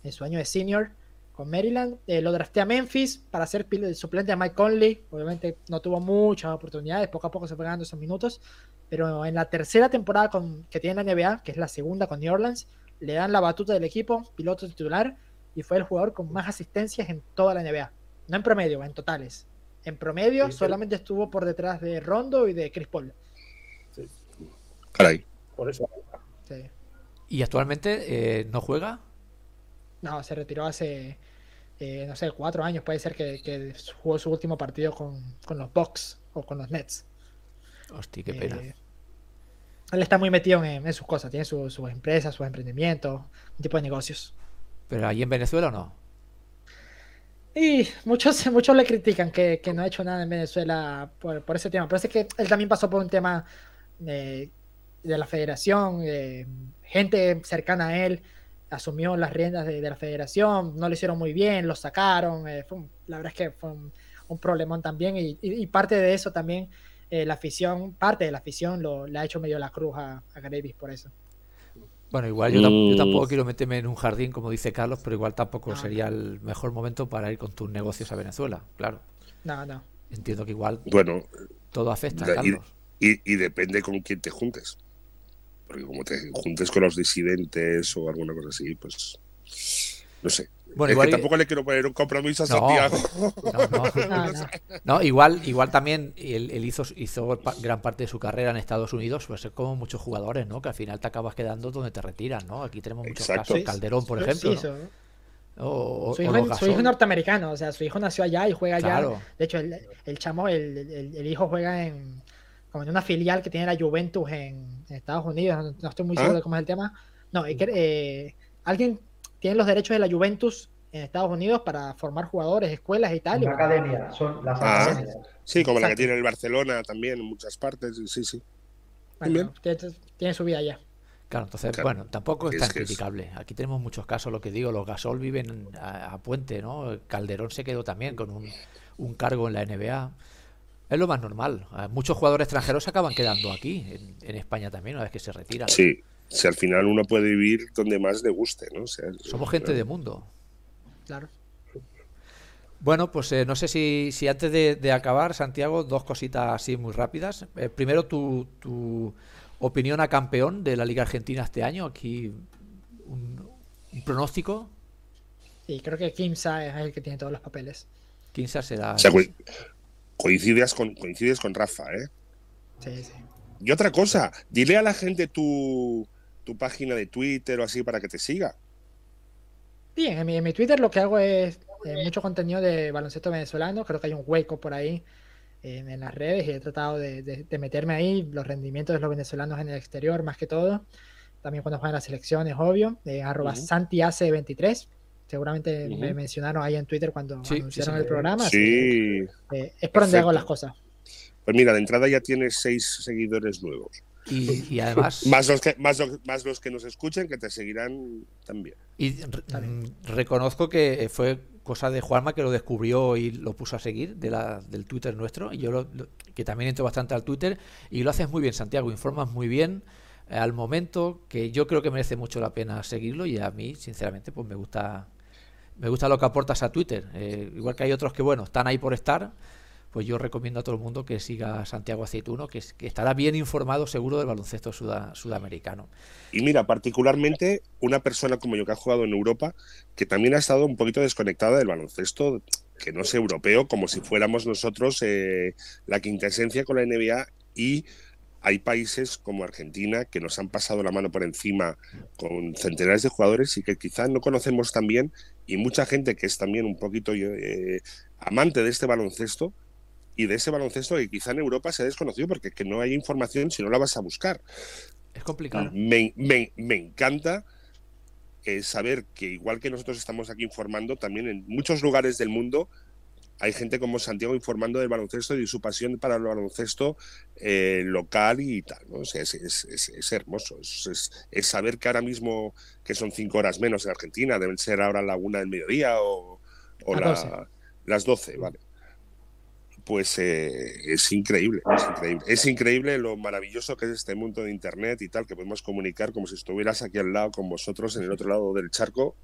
en su año de senior con Maryland. Eh, lo drafté a Memphis para ser suplente a Mike Conley. Obviamente no tuvo muchas oportunidades, poco a poco se fue ganando esos minutos. Pero en la tercera temporada con, que tiene la NBA, que es la segunda con New Orleans, le dan la batuta del equipo, piloto titular, y fue el jugador con más asistencias en toda la NBA. No en promedio, en totales. En promedio solamente estuvo por detrás de Rondo y de Chris Paul. Sí. Caray. Por eso. ¿Y actualmente eh, no juega? No, se retiró hace, eh, no sé, cuatro años. Puede ser que, jugó su último partido con, los Bucks o con los Nets. Hostia, qué pena. Eh, él está muy metido en, sus cosas. Tiene sus empresas, sus emprendimientos, un tipo de negocios. ¿Pero allí en Venezuela o no? Y muchos, muchos le critican que, no ha hecho nada en Venezuela por, ese tema. Pero es que él también pasó por un tema de, la federación, gente cercana a él asumió las riendas de, la federación, no lo hicieron muy bien, lo sacaron. Eh, la verdad es que fue un, problemón también. Y, parte de eso también, eh, la afición, parte de la afición lo, le ha hecho medio la cruz a, a Gravis por eso. Bueno, igual yo, tampoco mm. quiero meterme en un jardín, como dice Carlos, pero igual tampoco sería el mejor momento para ir con tus negocios a Venezuela, claro. No, no. Entiendo que igual bueno, todo afecta, Carlos. Y, depende con quién te juntes. Porque como te juntes con los disidentes o alguna cosa así, pues no sé. Bueno, igual, tampoco le quiero poner un compromiso a Santiago. No, igual, igual también él, hizo, hizo gran parte de su carrera en Estados Unidos, pues es como muchos jugadores, ¿no? Que al final te acabas quedando donde te retiran, ¿no? Aquí tenemos muchos casos. Calderón, por ejemplo. su, hijo, es norteamericano, o sea, su hijo nació allá y juega allá. De hecho, el, el chamo, el, hijo juega en como en una filial que tiene la Juventus en, Estados Unidos. No, estoy muy seguro ¿Ah? de cómo es el tema. No, es que, eh, alguien tienen los derechos de la Juventus en Estados Unidos para formar jugadores, escuelas y tal. La academia, son las ah, academias. Sí, como la que tiene el Barcelona también en muchas partes, sí, sí. tiene, su vida allá. Claro, entonces, bueno, tampoco es, tan criticable. Aquí tenemos muchos casos, lo que digo, los Gasol viven a, Puente, ¿no? Calderón se quedó también con un, cargo en la NBA. Es lo más normal. Muchos jugadores extranjeros se acaban quedando aquí, en, en España también, una vez que se retiran. Sí, si al final uno puede vivir donde más le guste, ¿no? Somos gente de mundo. Claro. Bueno, pues eh, no sé si, si antes de, acabar, Santiago, dos cositas así muy rápidas. Eh, primero, tu, tu, opinión a campeón de la Liga Argentina este año. Aquí un, pronóstico. Sí, creo que Kimsa es el que tiene todos los papeles. Kimsa será. Coincides con, coincides con Rafa, ¿eh? Sí, sí. Y otra cosa, dile a la gente tu, tu página de Twitter o así para que te siga. Bien, en mi, en mi Twitter lo que hago es eh, mucho contenido de baloncesto venezolano. Creo que hay un hueco por ahí en las redes y he tratado de, meterme ahí. Los rendimientos de los venezolanos en el exterior, más que todo. También cuando juegan las selecciones, obvio. Eh, arroba SantiAce23. Seguramente me mencionaron ahí en Twitter cuando anunciaron el programa. Sí. Eh, es por donde hago las cosas. Pues mira, de entrada ya tienes seis seguidores nuevos. Y, además. más, los que, más, más los que nos escuchen, que te seguirán también. Y mm, reconozco que fue cosa de Juanma que lo descubrió y lo puso a seguir de la, del Twitter nuestro. Y yo que también entro bastante al Twitter. Y lo haces muy bien, Santiago. Informas muy bien eh, al momento, que yo creo que merece mucho la pena seguirlo. Y a mí, sinceramente, pues me gusta. Me gusta lo que aportas a Twitter. Eh, igual que hay otros que, bueno, están ahí por estar pues yo recomiendo a todo el mundo que siga a Santiago Aceituno, que, estará bien informado seguro del baloncesto sudamericano. Y mira, particularmente una persona como yo que ha jugado en Europa, que también ha estado un poquito desconectada del baloncesto, que no es europeo, como si fuéramos nosotros eh, la quintesencia con la NBA y hay países como Argentina que nos han pasado la mano por encima con centenares de jugadores y que quizás no conocemos tan bien y mucha gente que es también un poquito eh, amante de este baloncesto y de ese baloncesto que quizá en Europa se ha desconocido porque que no hay información si no la vas a buscar. Es complicado. Me, me, me encanta eh, saber que igual que nosotros estamos aquí informando, también en muchos lugares del mundo hay gente como Santiago informando del baloncesto y de su pasión para el baloncesto eh, local y tal. ¿no? es, es, es, hermoso. Es, saber que ahora mismo, que son cinco horas menos en Argentina, deben ser ahora la una del mediodía o, o la, las doce, ¿vale? pues eh, es increíble, es increíble. Es increíble lo maravilloso que es este mundo de Internet y tal, que podemos comunicar como si estuvieras aquí al lado con vosotros en el otro lado del charco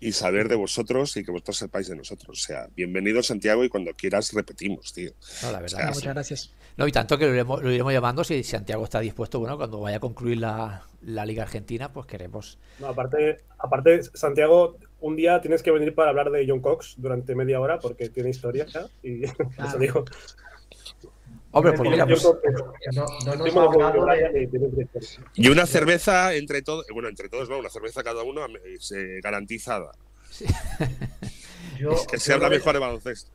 y saber de vosotros y que vosotros sepáis de nosotros. O sea, bienvenido Santiago y cuando quieras repetimos, tío. No, la verdad. muchas gracias. No, y tanto que lo iremos, lo iremos, llamando si Santiago está dispuesto, bueno, cuando vaya a concluir la, la Liga Argentina, pues queremos. No, aparte, aparte, Santiago, un día tienes que venir para hablar de John Cox durante media hora porque tiene historia y eso digo. Hombre, pues mira, pues, Y una cerveza entre todos, bueno, entre todos, no, una cerveza cada uno eh, garantizada. que sea la mejor de baloncesto.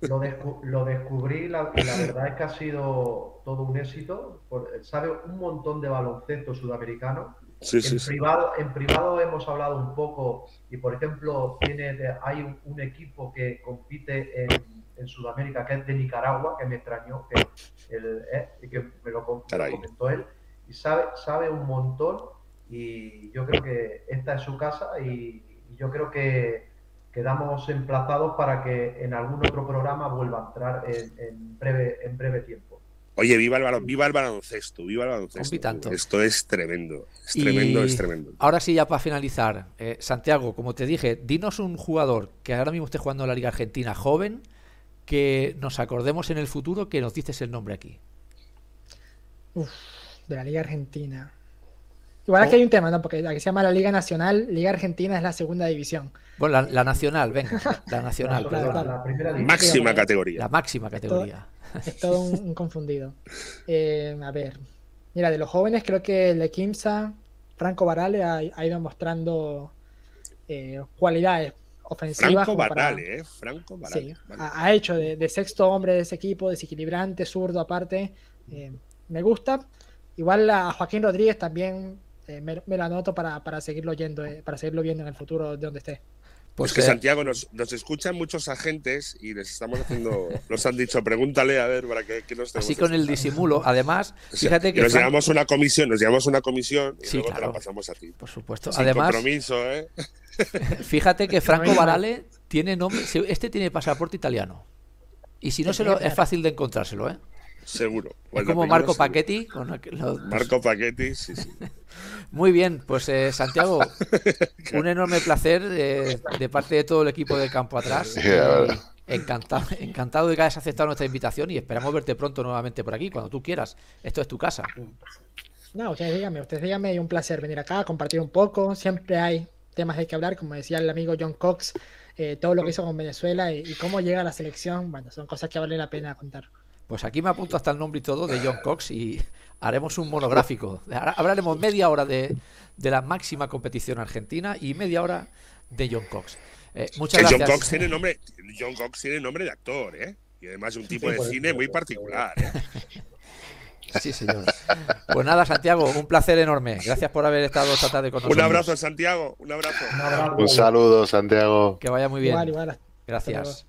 Lo, descubrí, la, la, verdad es que ha sido todo un éxito. sabe un montón de baloncesto sudamericano. en, privado, en privado hemos hablado un poco y, por ejemplo, tiene, hay un, equipo que compite en, Sudamérica que es de Nicaragua, que me extrañó, que, eh, que me lo, comentó él, y sabe, sabe un montón y yo creo que esta es su casa y yo creo que quedamos emplazados para que en algún otro programa vuelva a entrar en, breve, en breve tiempo. Oye, viva el, viva el baloncesto, viva el baloncesto. Esto es tremendo, es tremendo, es tremendo. Ahora sí, ya para finalizar, eh, Santiago, como te dije, dinos un jugador que ahora mismo esté jugando en la Liga Argentina joven, que nos acordemos en el futuro que nos dices el nombre aquí. Uf, de la Liga Argentina. Igual aquí hay un tema, ¿no? Porque la que se llama la Liga Nacional, Liga Argentina es la segunda división. Bueno, la, Nacional, venga, la Nacional, perdón. máxima categoría. La máxima categoría. Es todo, un, confundido. Eh, a ver, mira, de los jóvenes creo que el Kimsa, Franco Barale ha, ido mostrando eh, cualidades Franco Barale, ¿eh? Franco Barale. Sí, ha, hecho de, sexto hombre de ese equipo, desequilibrante, zurdo aparte. Eh, me gusta. Igual a Joaquín Rodríguez también eh, me, lo anoto para, para seguirlo yendo, eh, para seguirlo viendo en el futuro de donde esté. Pues que Santiago nos, nos, escuchan muchos agentes y les estamos haciendo, nos han dicho, pregúntale a ver para qué, nos Así con el disimulo. Además, fíjate que. Nos llevamos una comisión, nos llevamos una comisión y luego te la pasamos a ti. Por supuesto. Sin Además, compromiso, ¿eh? Fíjate que Franco Barale tiene nombre. Este tiene pasaporte italiano. Y si no se lo, es fácil de encontrárselo, ¿eh? Seguro. Es como Marco Paquetti. Con Marco Paquetti, sí, sí. Muy bien, pues eh, Santiago, un enorme placer de parte de todo el equipo de campo atrás. encantado, encantado de que hayas aceptado nuestra invitación y esperamos verte pronto nuevamente por aquí, cuando tú quieras. Esto es tu casa. No, ustedes díganme, ustedes díganme, es un placer venir acá, compartir un poco. Siempre hay temas de que hablar, como decía el amigo John Cox, eh, todo lo que hizo con Venezuela y, cómo llega a la selección, bueno, son cosas que vale la pena contar. Pues aquí me apunto hasta el nombre y todo de John Cox y haremos un monográfico. Hablaremos media hora de, la máxima competición argentina y media hora de John Cox. Eh, muchas gracias. John Cox tiene nombre, John Cox tiene nombre de actor, ¿eh? Y además un tipo de cine muy particular. ¿eh? Sí, señor. Pues nada, Santiago, un placer enorme. Gracias por haber estado esta tarde con nosotros. Un abrazo, Santiago. Un abrazo. Un saludo, Santiago. Que vaya muy bien. Gracias.